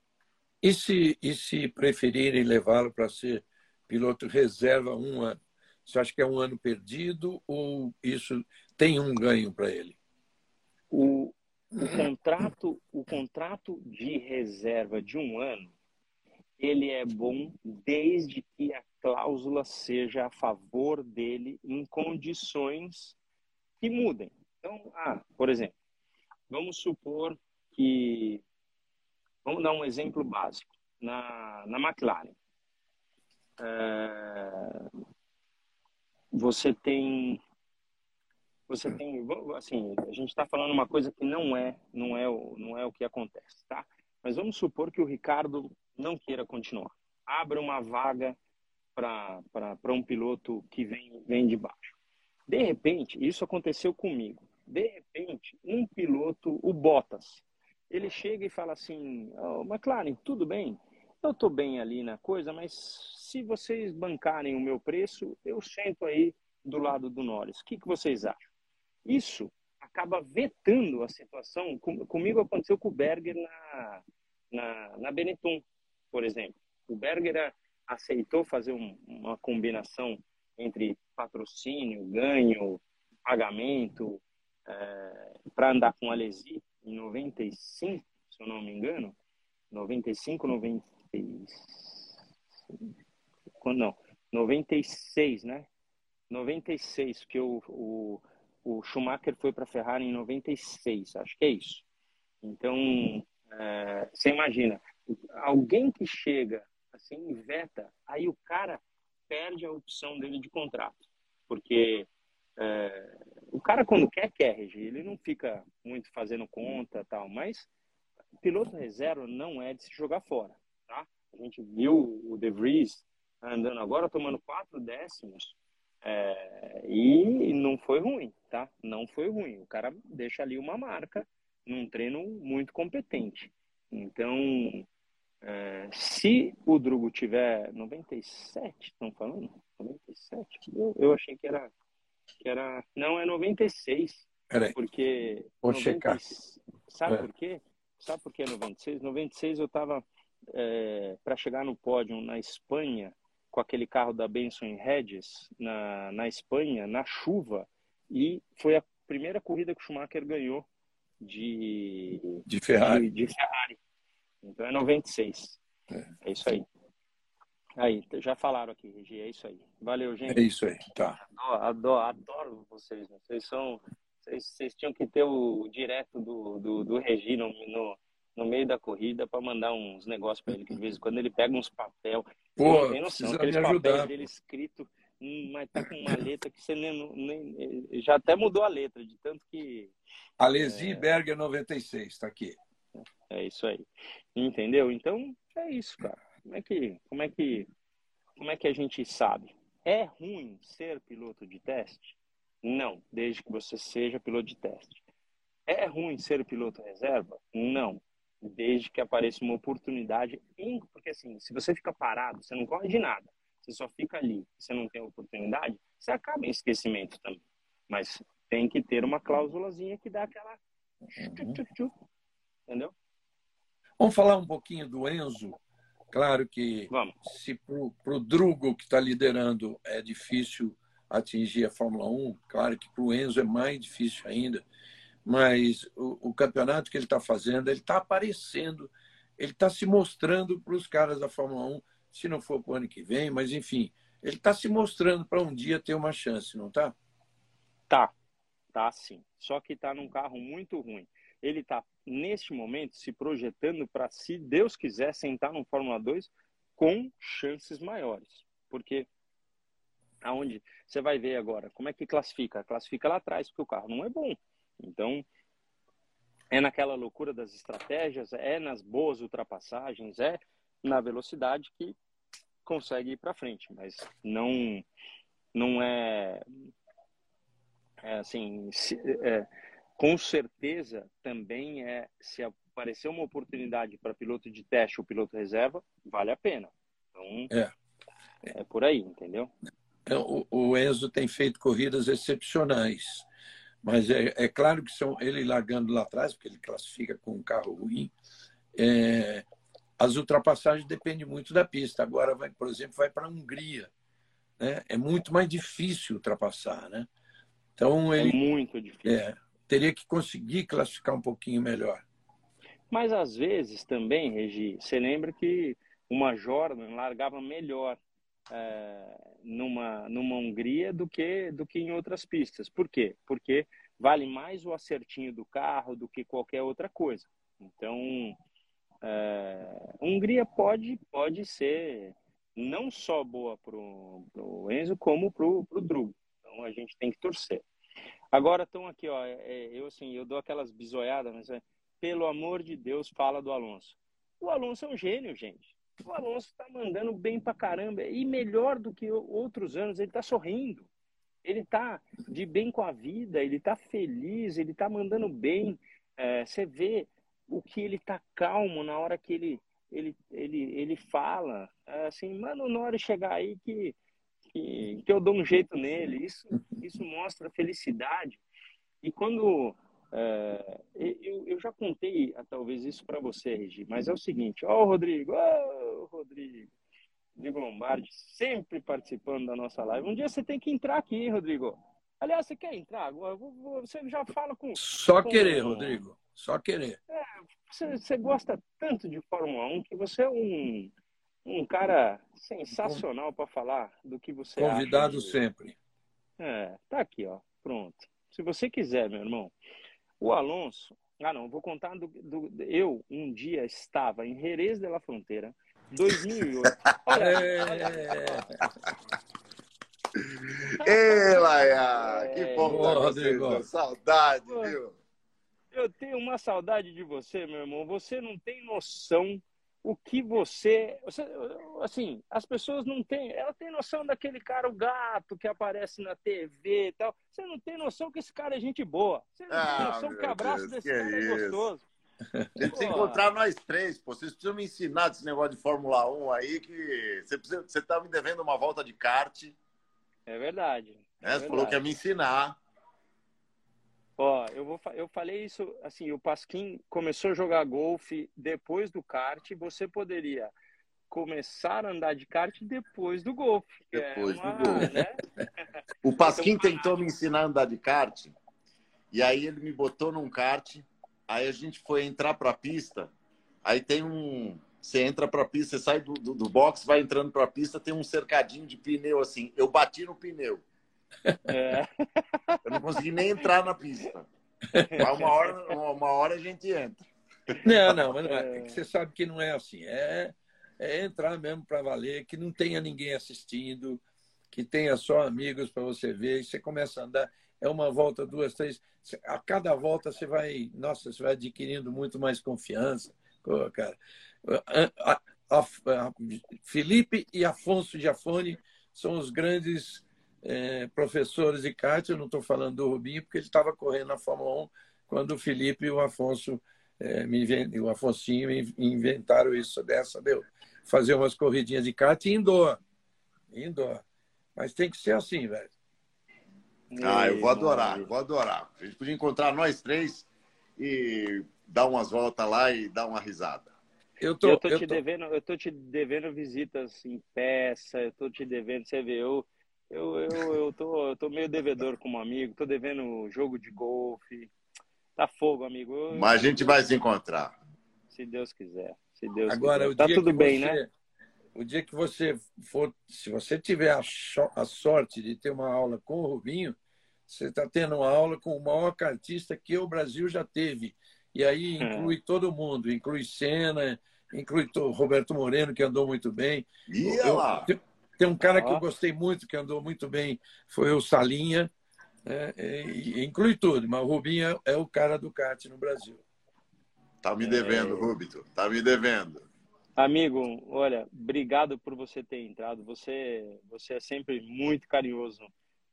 E se, e se preferirem levá-lo para ser piloto reserva um ano? Você acha que é um ano perdido ou isso tem um ganho para ele? O, o, contrato, o contrato de reserva de um ano, ele é bom desde que a cláusula seja a favor dele em condições que mudem. Então, ah, por exemplo, vamos supor que vamos dar um exemplo básico na, na McLaren. É, você tem você tem assim a gente está falando uma coisa que não é não é o não é o que acontece tá? Mas vamos supor que o Ricardo não queira continuar. Abra uma vaga para para um piloto que vem vem de baixo. De repente isso aconteceu comigo. De repente um piloto o Bottas ele chega e fala assim oh, McLaren tudo bem? Eu estou bem ali na coisa, mas se vocês bancarem o meu preço, eu sento aí do lado do Norris. O que, que vocês acham? Isso acaba vetando a situação. Com, comigo aconteceu com o Berger na, na, na Benetton, por exemplo. O Berger aceitou fazer um, uma combinação entre patrocínio, ganho, pagamento, é, para andar com a Alesi em 95, se eu não me engano, 95, 90, quando não, 96, né? 96, que o, o, o Schumacher foi para a Ferrari em 96, acho que é isso. Então, é, você imagina, alguém que chega assim veta, aí o cara perde a opção dele de contrato, porque é, o cara quando quer quer, ele não fica muito fazendo conta tal, mas piloto reserva não é de se jogar fora. Tá? A gente viu o De Vries andando agora, tomando quatro décimos, é, e não foi ruim, tá? Não foi ruim. O cara deixa ali uma marca num treino muito competente. Então, é, se o Drugo tiver 97, estão falando? 97? Eu, eu achei que era, que era. Não, é 96. Peraí. Porque. Vou 90, checar. Sabe é. por quê? Sabe por que 96? 96 eu estava é, para chegar no pódio na Espanha, com aquele carro da Benson Hedges, na, na Espanha, na chuva, e foi a primeira corrida que o Schumacher ganhou de, de, Ferrari. De, de Ferrari. Então é 96. É. é isso aí. Aí, já falaram aqui, Regi, é isso aí. Valeu, gente. É isso aí, tá. Adoro, adoro, adoro vocês, né? vocês são. Vocês, vocês, tinham que ter o direto do, do, do Regi no, no, no meio da corrida para mandar uns negócios para ele, que de vez em quando ele pega uns papel. Pô, tem noção, aqueles papéis dele escrito, hum, mas tá com uma letra que você nem, nem, já até mudou a letra, de tanto que. Alesi é... Berger 96, tá aqui. É isso aí. Entendeu? Então, é isso, cara. Como é que, como é que, como é que a gente sabe? É ruim ser piloto de teste? Não, desde que você seja piloto de teste. É ruim ser piloto reserva? Não, desde que apareça uma oportunidade. Porque, assim, se você fica parado, você não corre de nada. Você só fica ali, você não tem oportunidade, você acaba em esquecimento também. Mas tem que ter uma cláusulazinha que dá aquela. Uhum. Entendeu? Vamos falar um pouquinho do Enzo. Claro que Vamos. se para o Drugo, que está liderando, é difícil atingir a Fórmula 1. Claro que para o Enzo é mais difícil ainda, mas o, o campeonato que ele está fazendo, ele está aparecendo, ele está se mostrando para os caras da Fórmula 1, se não for para o ano que vem, mas enfim, ele está se mostrando para um dia ter uma chance, não está? Tá, tá sim. Só que está num carro muito ruim. Ele está, neste momento, se projetando para, se Deus quiser, sentar no Fórmula 2 com chances maiores. Porque aonde você vai ver agora, como é que classifica? Classifica lá atrás, porque o carro não é bom. Então, é naquela loucura das estratégias, é nas boas ultrapassagens, é na velocidade que consegue ir para frente, mas não não é, é assim, se, é, com certeza também é se aparecer uma oportunidade para piloto de teste ou piloto reserva, vale a pena. Então, é, é por aí, entendeu? É, o, o Enzo tem feito corridas excepcionais. Mas é, é, claro que são ele largando lá atrás, porque ele classifica com um carro ruim. É, as ultrapassagens dependem muito da pista. Agora, vai, por exemplo, vai para a Hungria. Né? É muito mais difícil ultrapassar. Né? Então, é ele, é muito difícil. É, teria que conseguir classificar um pouquinho melhor. Mas às vezes também, Regi, você lembra que uma Jordan largava melhor é, numa, numa Hungria do que, do que em outras pistas. Por quê? Porque vale mais o acertinho do carro do que qualquer outra coisa. Então, é, Hungria pode, pode ser não só boa para o Enzo, como para o Drugo. Então, a gente tem que torcer. Agora estão aqui, ó, é, eu assim, eu dou aquelas bisoiadas, mas pelo amor de Deus, fala do Alonso. O Alonso é um gênio, gente. O Alonso está mandando bem pra caramba. E melhor do que outros anos, ele está sorrindo. Ele está de bem com a vida, ele está feliz, ele está mandando bem. É, você vê o que ele está calmo na hora que ele, ele, ele, ele fala. É, assim, mano, na hora de chegar aí que, que, que eu dou um jeito nele. Isso, isso mostra felicidade. E quando é, eu, eu, já contei ah, talvez isso para você, Regi, mas é o seguinte, ó, oh, Rodrigo, ó, oh, Rodrigo, Rodrigo Lombardi, sempre participando da nossa live. Um dia você tem que entrar aqui, Rodrigo. Aliás, você quer entrar? Você já fala com. Só com, querer, Rodrigo. Só querer. É, você, você, gosta tanto de Fórmula 1 que você é um, um cara sensacional para falar do que você Convidado acha sempre. É, tá aqui, ó. Pronto. Se você quiser, meu irmão. O Alonso, ah não, vou contar do, do, eu um dia estava em Jerez de la Fronteira, 2008. Olha, Ei, Laia, que é. bom Boa, você, saudade, viu? Eu tenho uma saudade de você, meu irmão. Você não tem noção o que você, você, assim, as pessoas não têm, ela tem noção daquele cara, o gato que aparece na TV e tal. Você não tem noção que esse cara é gente boa. Você não ah, tem noção que o abraço Deus, desse que cara é, é gostoso. Você precisa encontrar nós três, pô. Vocês precisam me ensinar desse negócio de Fórmula 1 aí, que você, precisa, você tá me devendo uma volta de kart. É verdade. É, é você verdade. falou que ia me ensinar. Ó, eu, vou, eu falei isso, assim, o Pasquim começou a jogar golfe depois do kart, você poderia começar a andar de kart depois do golfe. É depois é uma, do golfe. Né? o Pasquim tentou me ensinar a andar de kart, e aí ele me botou num kart, aí a gente foi entrar para a pista, aí tem um... Você entra para a pista, você sai do, do, do box, vai entrando para a pista, tem um cercadinho de pneu assim. Eu bati no pneu. É. Eu não consegui nem entrar na pista. Mas uma hora, uma hora a gente entra. Não, não, mas não é. é. Você sabe que não é assim. É, é entrar mesmo para valer, que não tenha ninguém assistindo, que tenha só amigos para você ver. E você começa a andar. É uma volta, duas, três. A cada volta você vai, nossa, você vai adquirindo muito mais confiança. Pô, cara. A, a, a, Felipe e Afonso Giafone são os grandes é, professores de kart, eu não estou falando do Rubinho, porque ele estava correndo na Fórmula 1 quando o Felipe e o Afonso, é, me o Afonsinho me inventaram isso dessa, deu fazer umas corridinhas de kart e indoor. Indoor. Mas tem que ser assim, velho. Ah, eu vou adorar, eu vou adorar. A gente podia encontrar nós três e dar umas voltas lá e dar uma risada. Eu tô, eu tô, eu te, tô... Devendo, eu tô te devendo visitas em peça, eu tô te devendo, você vê, eu, eu, eu, eu, tô, eu tô meio devedor como amigo, tô devendo jogo de golfe. Tá fogo, amigo. Eu, Mas a gente vai se encontrar. Se Deus quiser. Se Deus Agora, quiser. Tá tudo bem, você, né? O dia que você for, se você tiver a, a sorte de ter uma aula com o Rubinho, você está tendo uma aula com o maior cartista que o Brasil já teve. E aí é. inclui é. todo mundo, inclui Senna, inclui Roberto Moreno, que andou muito bem. E eu, lá. Tem um cara que eu gostei muito, que andou muito bem, foi o Salinha. É, é, inclui tudo, mas o Rubinho é, é, o cara do kart no Brasil. Tá me devendo, é... Rubito. Tá me devendo. Amigo, olha, obrigado por você ter entrado. Você, você é sempre muito carinhoso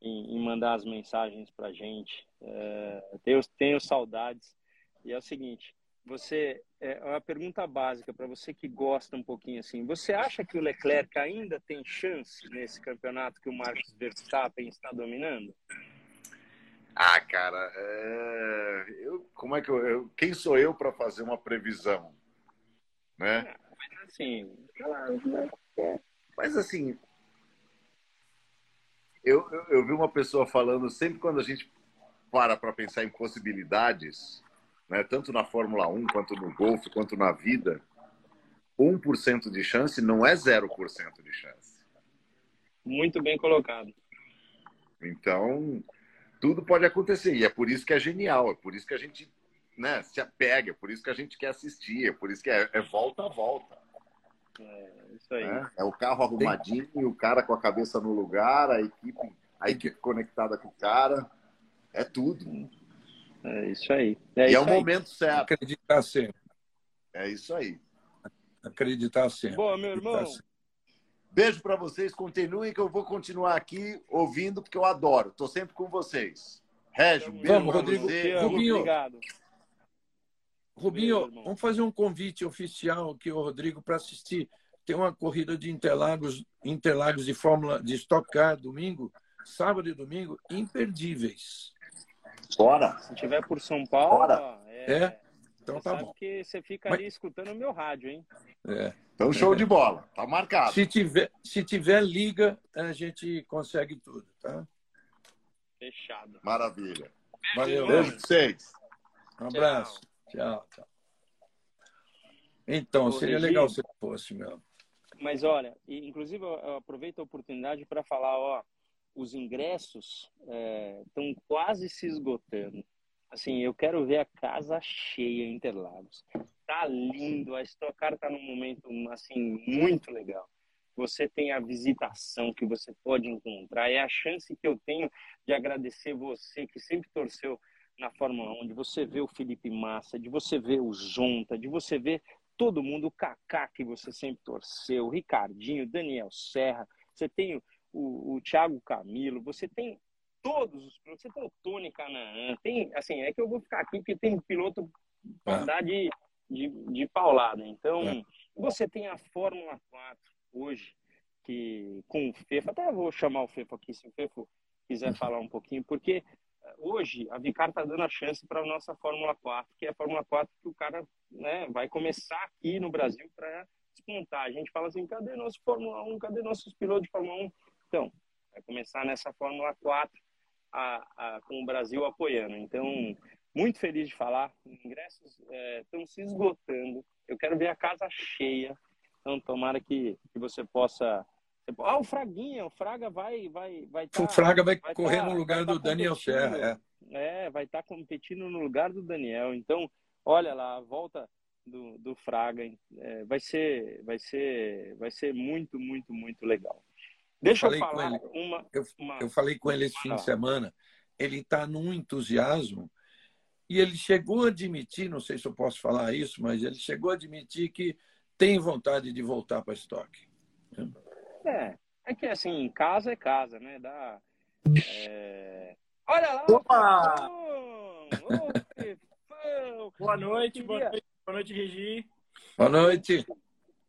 em, em mandar as mensagens para gente. É, tenho, tenho saudades. E é o seguinte, você é uma pergunta básica para você que gosta um pouquinho assim. Você acha que o Leclerc ainda tem chance nesse campeonato que o Max Verstappen está dominando? Ah, cara, é... eu, como é que eu, eu quem sou eu para fazer uma previsão, né? Ah, mas assim, mas assim, eu, eu, eu vi uma pessoa falando sempre quando a gente para para pensar em possibilidades, né, tanto na Fórmula 1, quanto no golfe, quanto na vida, 1% de chance não é 0% de chance. Muito bem colocado. Então, tudo pode acontecer. E é por isso que é genial, é por isso que a gente né, se apega, é por isso que a gente quer assistir, é por isso que é, é volta a volta. É, isso aí. É, é o carro arrumadinho, Tem... o cara com a cabeça no lugar, a equipe, a equipe conectada com o cara. É tudo. É isso aí. É e é o momento certo. Acreditar sempre. É isso aí. Acreditar sempre. Boa, meu irmão. Beijo para vocês. Continuem que eu vou continuar aqui ouvindo porque eu adoro. Estou sempre com vocês. Régio, beijo Vamos, Rodrigo. Você. Rubinho, Obrigado. Rubinho, vamos fazer um convite oficial aqui ao Rodrigo para assistir. Tem uma corrida de Interlagos, Interlagos de Fórmula de Stock Car domingo, sábado e domingo, imperdíveis. Bora. Se tiver por São Paulo, Bora. É, é. Então tá bom. que você fica Mas... ali escutando o meu rádio, hein? É. Então show é. de bola. Tá marcado. Se tiver, se tiver liga, a gente consegue tudo, tá? Fechado. Maravilha. Valeu. Beijo pra vocês. Um abraço. Tchau, tchau. Então, Ô, seria Regi, legal se fosse mesmo. Mas olha, inclusive eu aproveito a oportunidade para falar, ó, os ingressos estão é, quase se esgotando. Assim, eu quero ver a casa cheia em Interlagos. Tá lindo, a Stock Car tá num momento assim muito legal. Você tem a visitação que você pode encontrar, é a chance que eu tenho de agradecer você que sempre torceu na Fórmula 1, de você ver o Felipe Massa, de você ver o Zonta, de você ver todo mundo, o Kaká que você sempre torceu, o Ricardinho, Daniel Serra, você tem o, o Thiago Camilo, você tem todos os pilotos, você tem o Tony Canaan, tem, assim, é que eu vou ficar aqui porque tem piloto para ah. dar de, de, de paulada. Então, é. você tem a Fórmula 4 hoje, que com o Fefo, até vou chamar o Fefo aqui, se o Fefo quiser uhum. falar um pouquinho, porque eh, hoje a Vicar está dando a chance para a nossa Fórmula 4, que é a Fórmula 4 que o cara né, vai começar aqui no Brasil para despontar. A gente fala assim, cadê nosso Fórmula 1, cadê nossos pilotos de Fórmula 1? Então, vai começar nessa Fórmula 4 a, a, com o Brasil apoiando. Então, muito feliz de falar. Os ingressos estão é, se esgotando. Eu quero ver a casa cheia. Então, tomara que, que você possa. Ah, o Fraguinha, o Fraga vai vai vai tá, O Fraga vai, vai correr tá, no lugar do tá Daniel Serra. É. é, vai estar tá competindo no lugar do Daniel. Então, olha lá, a volta do, do Fraga é, vai ser vai ser vai ser muito muito muito legal. Deixa eu, eu falar ele, uma, eu, uma, eu, falei com ele esse fim de semana. Ele está num entusiasmo e ele chegou a admitir, não sei se eu posso falar isso, mas ele chegou a admitir que tem vontade de voltar para estoque. É, é que assim, casa é casa, né? Dá, é... Olha lá! Opa! boa noite, boa noite, boa noite, Regi. Boa noite.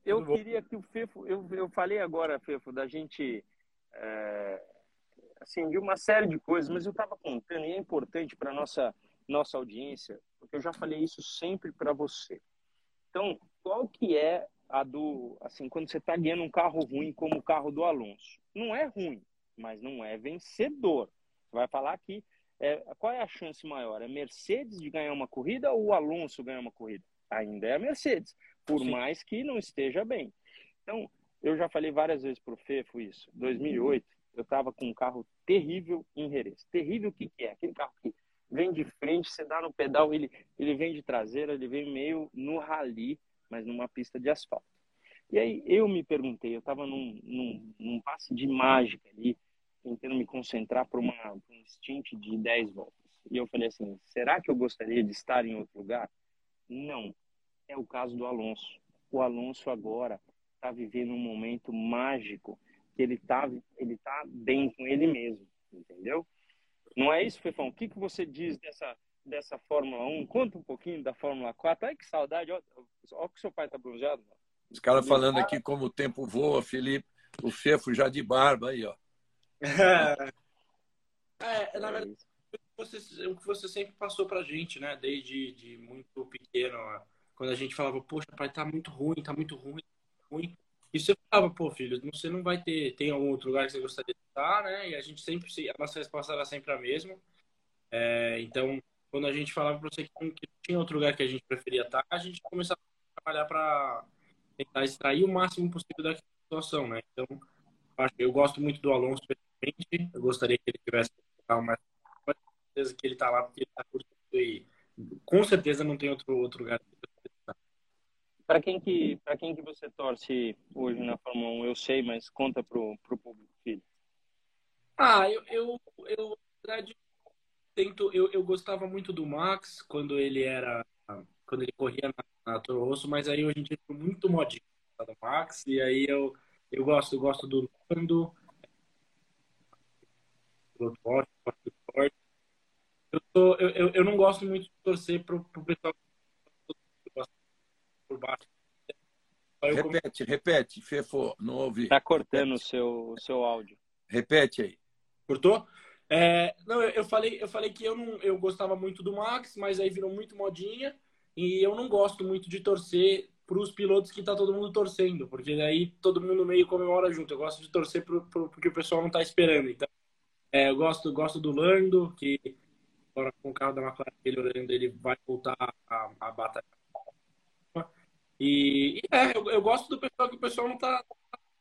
Eu queria que o Fefo, eu, eu falei agora, Fefo, da gente, é, assim, de uma série de coisas, mas eu estava contando e é importante para nossa nossa audiência, porque eu já falei isso sempre para você. Então, qual que é a do, assim, quando você está guiando um carro ruim como o carro do Alonso? Não é ruim, mas não é vencedor. Você vai falar que é, qual é a chance maior? É Mercedes de ganhar uma corrida ou o Alonso ganhar uma corrida? Ainda é a Mercedes, por Sim. mais que não esteja bem. Então, eu já falei várias vezes para o Fefo isso. 2008, eu estava com um carro terrível em Jerez. Terrível o que, que é? Aquele carro que vem de frente, você dá no pedal, ele, ele vem de traseira, ele vem meio no rally, mas numa pista de asfalto. E aí eu me perguntei, eu estava num, num, num, passe de mágica ali, tentando me concentrar para um stint de 10 voltas. E eu falei assim, será que eu gostaria de estar em outro lugar? Não. É o caso do Alonso. O Alonso agora está vivendo um momento mágico que ele está ele tá bem com ele mesmo, entendeu? Não é isso, Fefão? O que, que você diz dessa, dessa Fórmula 1? Conta um pouquinho da Fórmula 4. Ai, que saudade. Olha que seu pai tá bronzeado. Os caras falando aqui como o tempo voa, Felipe. O Fefo já de barba aí, ó. é, na verdade, você, o que você sempre passou pra gente, né? Desde de muito pequeno, quando a gente falava, poxa, pai, tá muito ruim, tá muito ruim, tá ruim. E você falava, pô, filho, você não vai ter, tem algum outro lugar que você gostaria de estar, né? E a gente sempre, a nossa resposta era sempre a mesma. É, então, quando a gente falava para você que tinha outro lugar que a gente preferia estar, a gente começava a trabalhar para tentar extrair o máximo possível daquela situação, né? Então, eu gosto muito do Alonso, pessoalmente, eu gostaria que ele tivesse mais certeza que ele está lá porque ele está curtindo e com certeza não tem outro, outro lugar. Para quem que para quem que você torce hoje na Fórmula 1? Eu sei, mas conta pro pro público, filho. Ah, eu eu, eu tento eu, eu gostava muito do Max quando ele era quando ele corria na, na Toro Rosso, mas aí hoje em dia eu muito modinho do Max e aí eu eu gosto eu gosto do Lando, eu, tô, eu, eu não gosto muito de torcer pro, pro pessoal por baixo. Repete, repete, Fefo, não ouvi. Tá cortando o seu, seu áudio. Repete aí. Cortou? É, não, eu, eu, falei, eu falei que eu não, eu gostava muito do Max, mas aí virou muito modinha e eu não gosto muito de torcer para os pilotos que tá todo mundo torcendo, porque daí todo mundo meio comemora junto. Eu gosto de torcer pro, pro, porque o pessoal não tá esperando. Então, é, eu gosto, gosto do Lando, que agora com o carro da McLaren melhorando, ele vai voltar a, a batalhar. E, e é, eu, eu, gosto do pessoal que o pessoal não está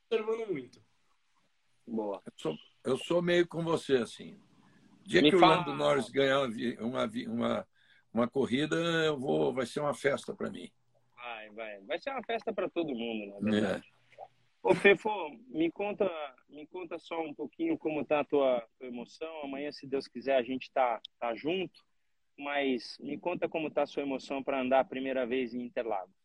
observando muito. Boa. Eu sou, eu sou meio com você, assim. dia Me que fala... o Lando Norris ganhar uma, uma, uma corrida, eu vou, vai ser uma festa para mim. Vai, vai. Vai ser uma festa para todo mundo, na verdade. É. Ô, Fefo, me conta, me conta só um pouquinho como tá a tua, tua emoção. Amanhã, se Deus quiser, a gente tá, tá junto. Mas me conta como tá a sua emoção para andar a primeira vez em Interlagos.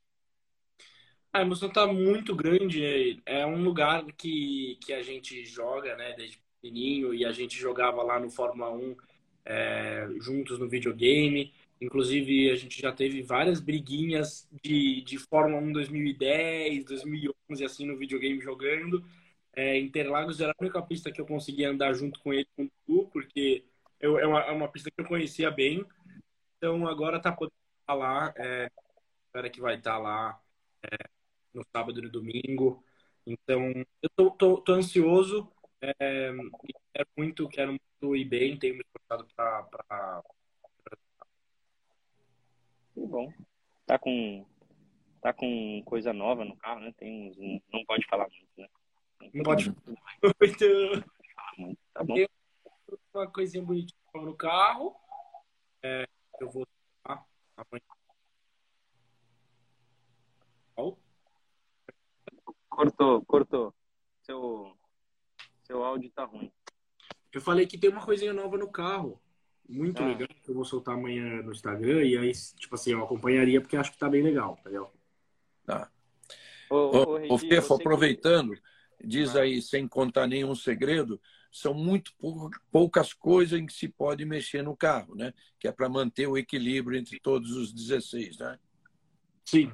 A emoção tá muito grande. É um lugar que, que a gente joga, né, desde pequenininho, e a gente jogava lá no Fórmula 1 é, juntos no videogame. Inclusive, a gente já teve várias briguinhas de, de Fórmula 1 2010, 2011, assim, no videogame jogando. É, Interlagos era a única pista que eu conseguia andar junto com ele, com o Dudu, porque eu, é, uma, é uma pista que eu conhecia bem. Então, agora tá podendo lá. É, que vai estar lá é, no sábado e no domingo. Então, eu tô, tô, tô ansioso. É, quero muito, quero muito ir bem. Tenho me esforçado para que bom. Tá com, tá com coisa nova no carro, né? Tem uns, não pode falar muito, né? Não pode falar muito. Tá bom. Uma coisinha bonitinha no carro. É, eu vou amanhã. Cortou, cortou. Seu, seu áudio tá ruim. Eu falei que tem uma coisinha nova no carro muito ah. legal que eu vou soltar amanhã no Instagram e aí, tipo assim, eu acompanharia porque acho que tá bem legal, entendeu? Tá. Ô, ô, Fefo, aproveitando, que... diz ah. aí, sem contar nenhum segredo, são muito poucas coisas em que se pode mexer no carro, né? Que é para manter o equilíbrio entre todos os 16, né? Sim.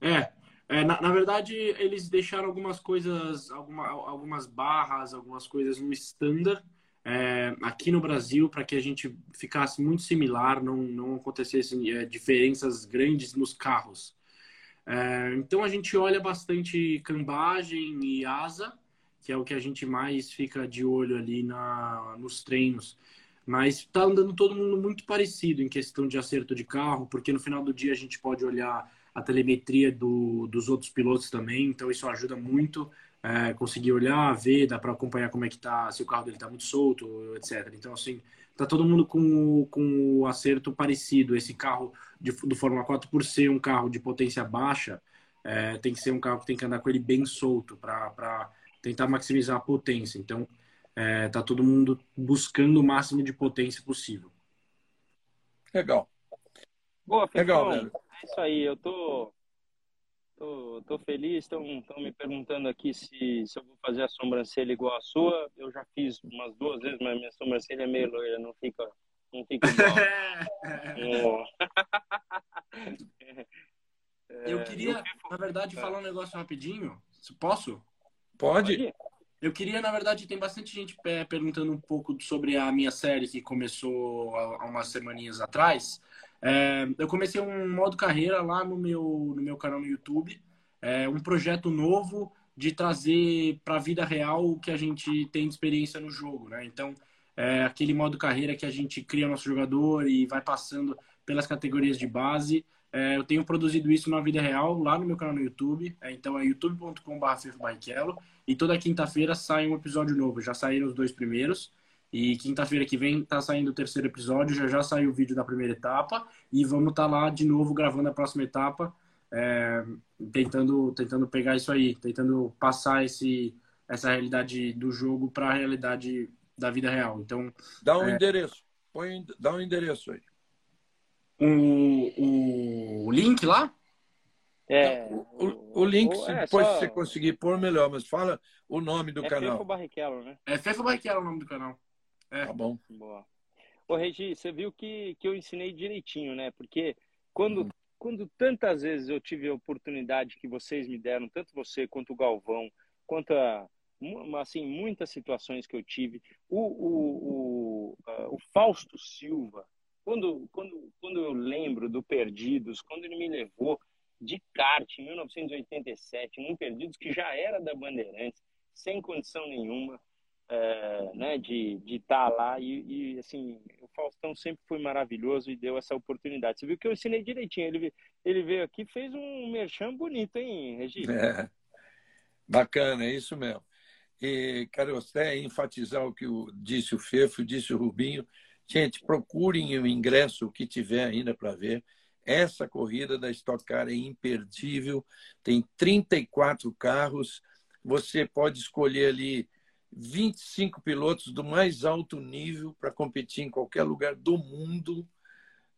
É, é na, na, verdade, eles deixaram algumas coisas, alguma, algumas barras, algumas coisas no standard, é, aqui no Brasil para que a gente ficasse muito similar, não, não acontecessem é, diferenças grandes nos carros. É, então a gente olha bastante cambagem e asa, que é o que a gente mais fica de olho ali na, nos treinos. Mas está andando todo mundo muito parecido em questão de acerto de carro, porque no final do dia a gente pode olhar a telemetria do, dos outros pilotos também, então isso ajuda muito. É, conseguir olhar, ver, dá para acompanhar como é que tá, se o carro dele está muito solto, etc. Então, assim, tá todo mundo com, com o acerto parecido. Esse carro de, do Fórmula 4, por ser um carro de potência baixa, é, tem que ser um carro que tem que andar com ele bem solto para tentar maximizar a potência. Então, é, tá todo mundo buscando o máximo de potência possível. Legal. Boa, Legal, velho. É isso aí. Eu tô, tô, tô feliz. Estão me perguntando aqui se, se eu vou fazer a sobrancelha igual a sua. Eu já fiz umas duas vezes, mas minha sobrancelha é meio loira, não fica, não fica igual. Eu queria, na verdade, falar um negócio rapidinho. Posso? Pode. Eu queria, na verdade, tem bastante gente perguntando um pouco sobre a minha série que começou há umas semaninhas atrás. É, eu comecei um modo carreira lá no meu, no meu canal no YouTube. É um projeto novo de trazer para a vida real o que a gente tem de experiência no jogo, né? Então, é aquele modo carreira que a gente cria nosso jogador e vai passando pelas categorias de base. É, eu tenho produzido isso na vida real, lá no meu canal no YouTube. É, então é youtube.com.br E toda quinta-feira sai um episódio novo. Já saíram os dois primeiros. E quinta-feira que vem tá saindo o terceiro episódio. Já já saiu o vídeo da primeira etapa. E vamos estar tá lá de novo gravando a próxima etapa. É, tentando, tentando pegar isso aí. Tentando passar esse, essa realidade do jogo para a realidade da vida real. Então. Dá um é... endereço. Põe, dá um endereço aí o, o link lá? É. O, o link, o, é, depois só... você conseguir pôr, melhor, mas fala o nome do é canal. Fefo Barrichello, né? É Fefo Barrichello o nome do canal. É. Tá bom. Boa. Ô, Regi, você viu que, que eu ensinei direitinho, né? Porque quando, hum. quando tantas vezes eu tive a oportunidade que vocês me deram, tanto você quanto o Galvão, quanto a, assim, muitas situações que eu tive, o, o, o, o Fausto Silva, quando, quando, quando eu lembro do Perdidos, quando ele me levou de kart em 1987, num Perdidos que já era da Bandeirantes, sem condição nenhuma é, né, de estar tá lá. E, e, assim, o Faustão sempre foi maravilhoso e deu essa oportunidade. Você viu que eu ensinei direitinho. Ele, ele veio aqui fez um merchan bonito, hein, Regina? É, bacana, é isso mesmo. E quero até enfatizar o que disse o Fefo, disse o Rubinho. Gente, procurem o ingresso, o que tiver ainda para ver. Essa corrida da Stock Car é imperdível. Tem 34 carros. Você pode escolher ali 25 pilotos do mais alto nível para competir em qualquer lugar do mundo.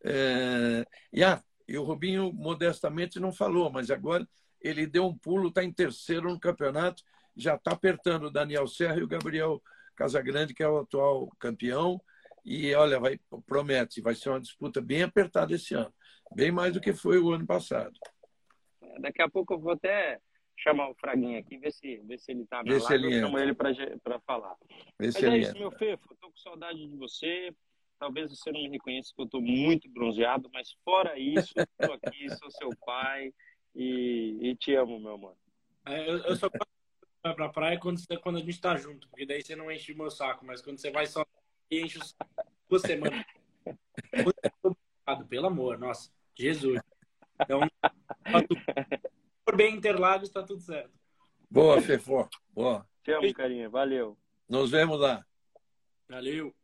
É... E, ah, e o Rubinho modestamente não falou, mas agora ele deu um pulo, está em terceiro no campeonato, já está apertando o Daniel Serra e o Gabriel Casagrande, que é o atual campeão. E olha, vai, promete, vai ser uma disputa bem apertada esse ano, bem mais do que foi o ano passado. Daqui a pouco eu vou até chamar o Fraguinha aqui, ver se, ver se ele está na live, eu chamo ele para falar. Vê Mas é isso, entra. meu Fefo, estou com saudade de você. Talvez você não me reconheça que eu estou muito bronzeado, mas fora isso, estou aqui, sou seu pai e, e te amo, meu amor. É, eu, eu só para pra praia quando, quando a gente está junto, porque daí você não enche o meu saco, mas quando você vai só e enche os duas semanas. Pelo amor, nossa, Jesus. Então, por bem Interlagos, está tudo certo. Boa, Fefó. Boa. Te amo, carinha. Valeu. Nos vemos lá. Valeu.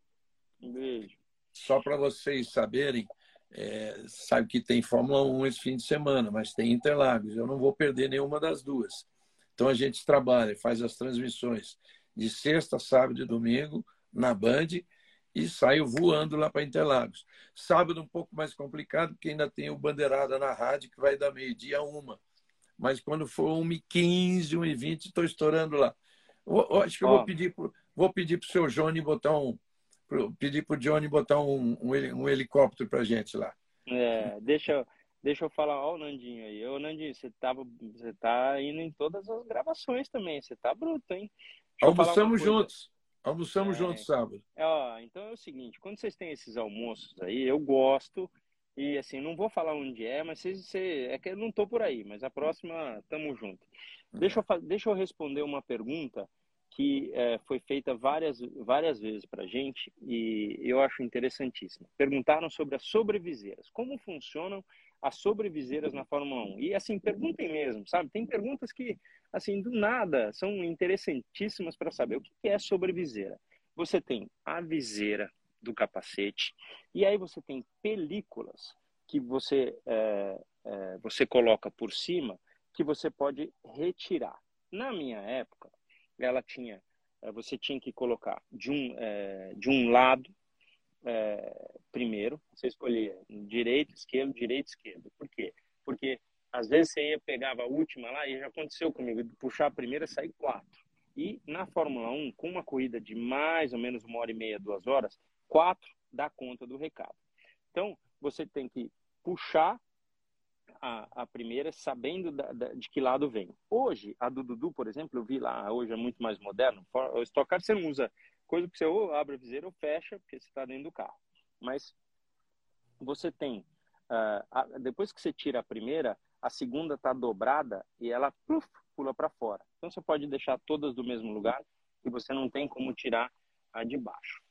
Um beijo. Só para vocês saberem, é, sabe que tem Fórmula 1 esse fim de semana, mas tem Interlagos. Eu não vou perder nenhuma das duas. Então a gente trabalha, faz as transmissões de sexta, sábado e domingo na Band e saio voando lá para Interlagos. Sábado um pouco mais complicado, porque ainda tem o Bandeirada na rádio, que vai dar meio-dia a uma. Mas quando for 1h15, 1h20, estou estourando lá. Eu, acho que eu vou pedir pro, vou pedir para o seu Johnny botar um. Pro, pedir para o Johnny botar um, um, um helicóptero para gente lá. É, deixa, deixa eu falar, ó, o Nandinho aí. Ô, Nandinho, você, tava, você tá indo em todas as gravações também. Você tá bruto, hein? Almoçamos juntos. Almoçamos é, juntos sábado. Ó, então é o seguinte, quando vocês têm esses almoços aí, eu gosto, e assim, não vou falar onde é, mas vocês, você, é que eu não tô por aí, mas a próxima tamo junto. Deixa eu, deixa eu responder uma pergunta que é, foi feita várias, várias vezes para a gente e eu acho interessantíssima. Perguntaram sobre as sobreviseiras, como funcionam as sobreviseiras na Fórmula 1. E assim, perguntem mesmo, sabe? Tem perguntas que, assim, do nada, são interessantíssimas para saber o que é sobreviseira. Você tem a viseira do capacete e aí você tem películas que você, é, é, você coloca por cima que você pode retirar. Na minha época, ela tinha, é, você tinha que colocar de um, é, de um lado é, primeiro, você escolhia direito, esquerdo, direito, esquerdo. Por quê? Porque às vezes você ia, pegava a última lá, e já aconteceu comigo, de puxar a primeira, sair quatro. E na Fórmula 1, com uma corrida de mais ou menos uma hora e meia, duas horas, quatro dá conta do recado. Então, você tem que puxar a, a primeira sabendo da, da, de que lado vem. Hoje, a do Dudu, por exemplo, eu vi lá, hoje é muito mais moderno. O Stock Car você não usa coisa que você ou abre a viseira ou fecha, porque você está dentro do carro. Mas você tem, uh, a, depois que você tira a primeira, a segunda está dobrada e ela pula para fora. Então você pode deixar todas do mesmo lugar e você não tem como tirar a de baixo.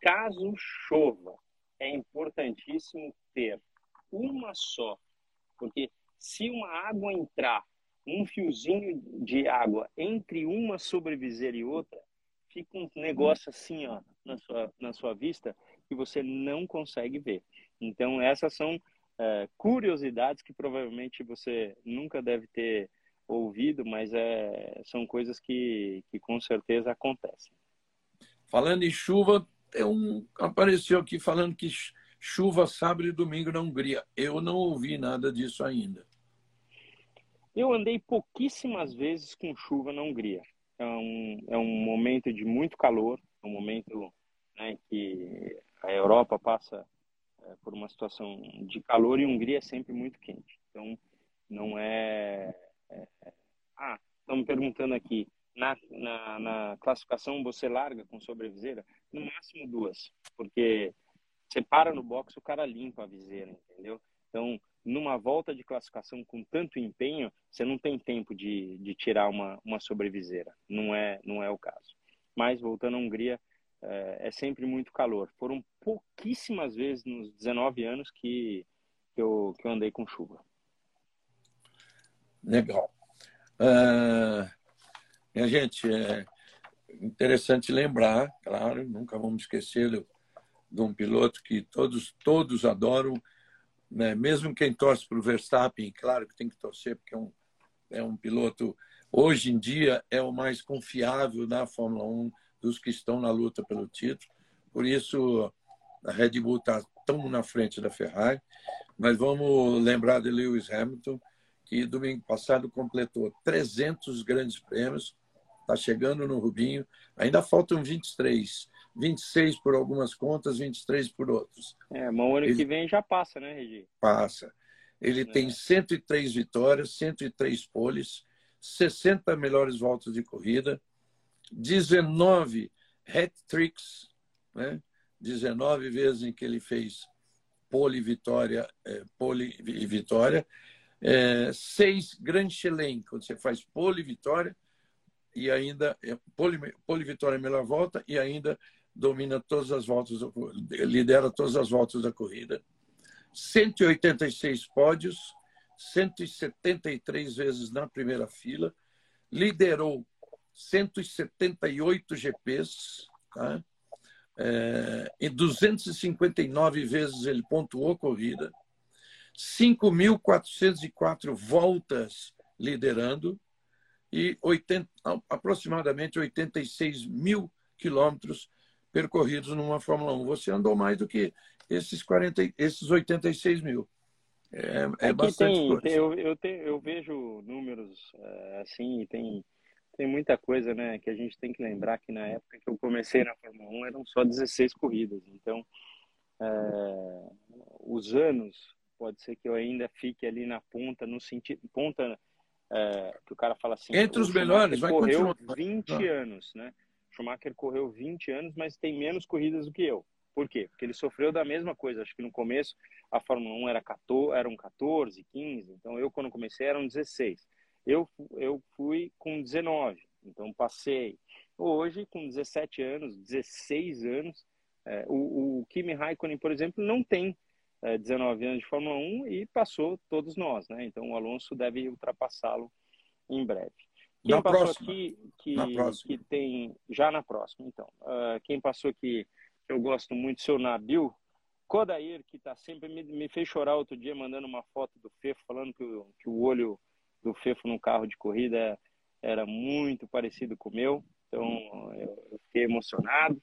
Caso chova, é importantíssimo ter uma só, porque se uma água entrar, um fiozinho de água entre uma sobreviseira e outra, fica um negócio assim, ó, na sua, na sua vista, que você não consegue ver. Então, essas são é, curiosidades que provavelmente você nunca deve ter ouvido, mas é, são coisas que, que com certeza acontecem. Falando em chuva, tem um apareceu aqui falando que chuva sábado e domingo na Hungria. Eu não ouvi nada disso ainda. Eu andei pouquíssimas vezes com chuva na Hungria é um, é um momento de muito calor, é um momento né, que a Europa passa é, por uma situação de calor e a Hungria é sempre muito quente. Então, não é. é ah, estão me perguntando aqui, na, na, na, classificação você larga com sobreviseira? No máximo duas, porque você para no box o cara limpa a viseira, entendeu? Então, numa volta de classificação com tanto empenho, você não tem tempo de, de tirar uma, uma sobreviseira. Não é, não é o caso. Mas, voltando à Hungria, é, é sempre muito calor. Foram pouquíssimas vezes nos 19 anos que, que, eu, que eu andei com chuva. Legal. Uh, minha gente, é interessante lembrar, claro, nunca vamos esquecer de um piloto que todos, todos adoram, né? mesmo quem torce para o Verstappen, claro que tem que torcer, porque é um, é um piloto, hoje em dia, é o mais confiável na Fórmula 1 dos que estão na luta pelo título. Por isso, a Red Bull está tão na frente da Ferrari. Mas vamos lembrar de Lewis Hamilton, que domingo passado completou 300 grandes prêmios, está chegando no Rubinho, ainda faltam 23. 26 por algumas contas, 23 por outros. É, mas o ano Ele... que vem já passa, né, Regi? Passa. Ele é. tem 103 vitórias, 103 poles, 60 melhores voltas de corrida, 19 hat-tricks, né? 19 vezes em que ele fez pole vitória, é, pole e vitória, é, seis Grand Chelem, quando você faz pole vitória e ainda é, pole, pole vitória melhor volta e ainda domina todas as voltas, lidera todas as voltas da corrida. 186 pódios, 173 vezes na primeira fila, liderou 178 GPs, tá? É, e 259 vezes ele pontuou corrida, 5.404 voltas liderando e 80, aproximadamente 86 mil quilômetros percorridos numa Fórmula 1. Você andou mais do que esses, 40, esses 86 mil. É, é bastante tem, coisa. eu, eu, te, eu vejo números é, assim, e tem, tem muita coisa né, que a gente tem que lembrar que na época que eu comecei na Fórmula 1 eram só 16 corridas. Então, é, os anos, pode ser que eu ainda fique ali na ponta, no sentido. Ponta é, que o cara fala assim. Entre os melhores, vai correu 20 anos, né? Schumacher correu 20 anos, mas tem menos corridas do que eu. Por quê? Porque ele sofreu da mesma coisa. Acho que no começo a Fórmula 1 era 14, eram 14, 15. Então eu, quando comecei, eram 16. Eu, eu fui com 19. Então passei. Hoje, com 17 anos, 16 anos, é, o, o Kimi Raikkonen, por exemplo, não tem é, 19 anos de Fórmula 1 e passou todos nós, né? Então o Alonso deve ultrapassá-lo em breve. Quem na passou próxima. aqui que, que tem já na próxima, então. Uh, quem passou aqui que eu gosto muito, seu Nabil Kodair, que tá sempre me, me fez chorar outro dia mandando uma foto do Fefo falando que o, que o olho do Fefo no carro de corrida era muito parecido com o meu. Então eu, eu fiquei emocionado.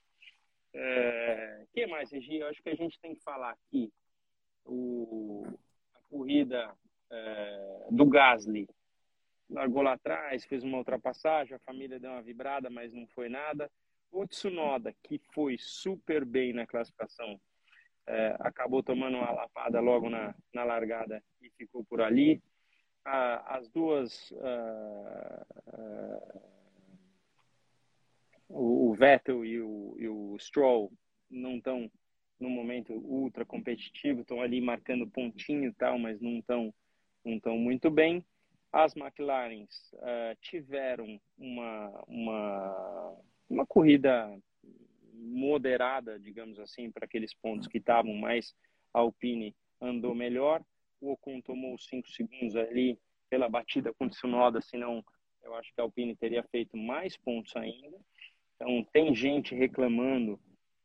É, que mais, Regi? Eu acho que a gente tem que falar aqui o, a corrida é, do Gasly. Largou lá atrás, fez uma ultrapassagem, a família deu uma vibrada, mas não foi nada. O Tsunoda, que foi super bem na classificação, é, acabou tomando uma lapada logo na, na largada e ficou por ali. As duas. Ah, o, o Vettel e o, e o Stroll não estão no momento ultra competitivo, estão ali marcando pontinho e tal, mas não estão não tão muito bem. As McLarens uh, tiveram uma, uma, uma corrida moderada, digamos assim, para aqueles pontos que estavam mais. A Alpine andou melhor. O Ocon tomou cinco segundos ali pela batida com o Tsunoda, senão eu acho que a Alpine teria feito mais pontos ainda. Então, tem gente reclamando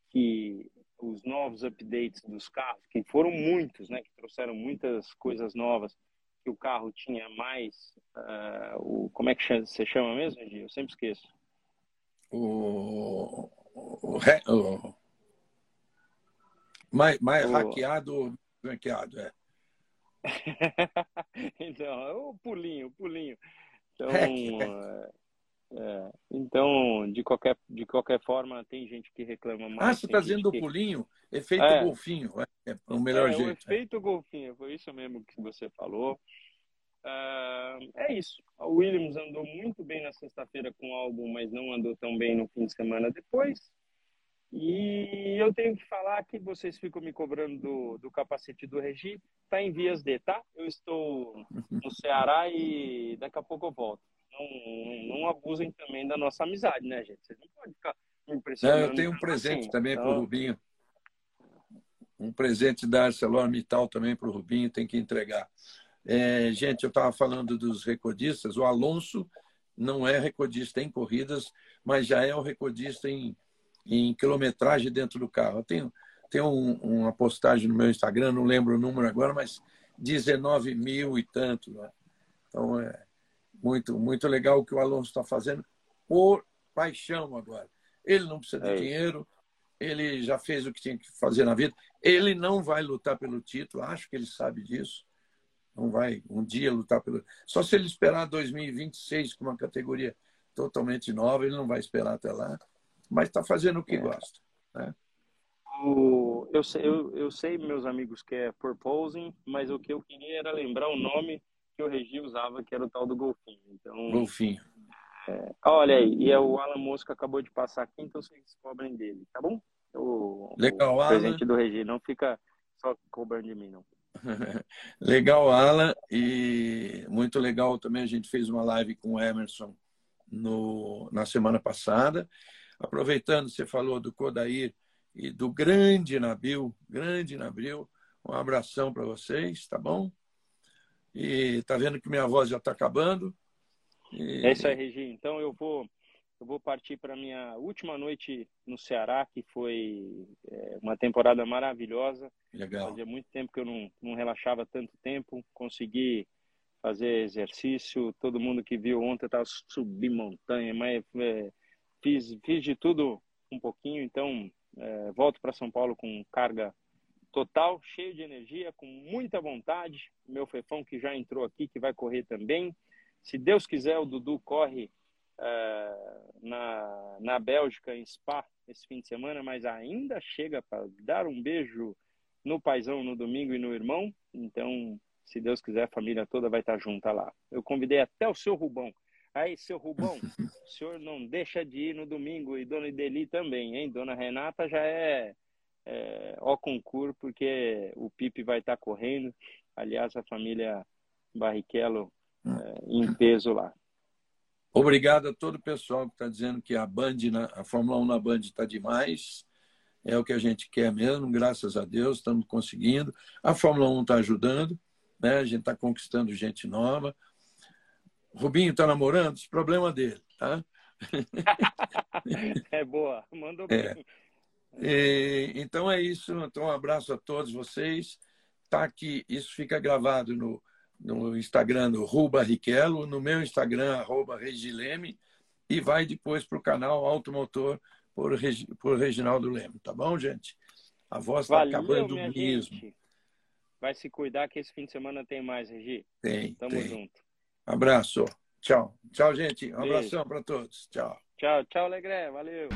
que os novos updates dos carros, que foram muitos, né, que trouxeram muitas coisas novas, que o carro tinha mais, uh, o, como é que você chama mesmo, Gil? Eu sempre esqueço. O, o, o mais, mais o... hackeado, hackeado, é. então, o pulinho, o pulinho. Então, é, então, de qualquer, de qualquer forma, tem gente que reclama mais. Ah, você está dizendo que... o pulinho? Efeito é. golfinho, é, é o melhor é, jeito. O efeito golfinho, foi isso mesmo que você falou. Uh, é isso. A Williams andou muito bem na sexta-feira com o álbum, mas não andou tão bem no fim de semana depois. E eu tenho que falar que vocês ficam me cobrando do, do capacete do Regi. Está em vias de, tá? Eu estou no Ceará e daqui a pouco eu volto não, não abusem também da nossa amizade, né, gente? Vocês não podem ficar impressionando. Não, eu tenho um presente assim, também então... para o Rubinho. Um presente da ArcelorMittal também para o Rubinho, tem que entregar. É, gente, eu estava falando dos recordistas. O Alonso não é recordista em corridas, mas já é o recordista em, em quilometragem dentro do carro. Eu tenho, tenho um, uma postagem no meu Instagram, não lembro o número agora, mas 19 mil e tanto. Né? Então, é, muito, muito legal o que o Alonso está fazendo por paixão agora. Ele não precisa de é dinheiro, ele já fez o que tinha que fazer na vida. Ele não vai lutar pelo título, acho que ele sabe disso. Não vai um dia lutar pelo. Só se ele esperar 2026 com uma categoria totalmente nova, ele não vai esperar até lá. Mas está fazendo o que é. gosta. Né? O, eu, sei, eu, eu sei, meus amigos, que é Purposing, mas o que eu queria era lembrar o nome que o Regi usava, que era o tal do golfinho. Então, golfinho. É, olha aí, e é o Alan Mosca acabou de passar aqui, então vocês cobrem dele, tá bom? O, Legal, o presente Alan. do Regi, não fica só cobrando de mim, não. legal, Alan, e muito legal também, a gente fez uma live com o Emerson no, na semana passada. Aproveitando, você falou do Kodair e do grande Nabil, grande Nabil, um abração para vocês, tá bom? E tá vendo que minha voz já está acabando. E... É isso aí, Regi. Então eu vou eu vou partir para minha última noite no Ceará, que foi é, uma temporada maravilhosa. Legal. Fazia muito tempo que eu não, não relaxava tanto tempo. Consegui fazer exercício. Todo mundo que viu ontem estava subindo montanha, mas é, fiz, fiz de tudo um pouquinho. Então é, volto para São Paulo com carga total, cheio de energia, com muita vontade. Meu Fefão que já entrou aqui, que vai correr também. Se Deus quiser, o Dudu corre uh, na, na Bélgica, em Spa, esse fim de semana, mas ainda chega para dar um beijo no paizão no domingo e no irmão. Então, se Deus quiser, a família toda vai estar junta lá. Eu convidei até o seu Rubão. Aí, seu Rubão, o senhor não deixa de ir no domingo e Dona Ideli também, hein? Dona Renata já é é, ao concurso, porque o Pipe vai estar correndo. Aliás, a família Barrichello é, em peso lá. Obrigado a todo o pessoal que está dizendo que a Band, a Fórmula 1 na Band está demais. É o que a gente quer mesmo, graças a Deus, estamos conseguindo. A Fórmula 1 está ajudando, né? a gente está conquistando gente nova. Rubinho está namorando, esse problema dele, tá? é boa, mandou é. bem. E, então é isso. Então, um abraço a todos vocês. Tá aqui, isso fica gravado no, no Instagram do Ruba Riquelo, no meu Instagram, arroba Regileme, e vai depois para o canal Automotor por, por Reginaldo Leme, tá bom, gente? A voz está acabando mesmo. Gente. Vai se cuidar que esse fim de semana tem mais, Regi. Tem. Tamo tem. junto. Abraço. Tchau. Tchau, gente. Um Beijo. abração para todos. Tchau. Tchau, tchau, Legré. Valeu.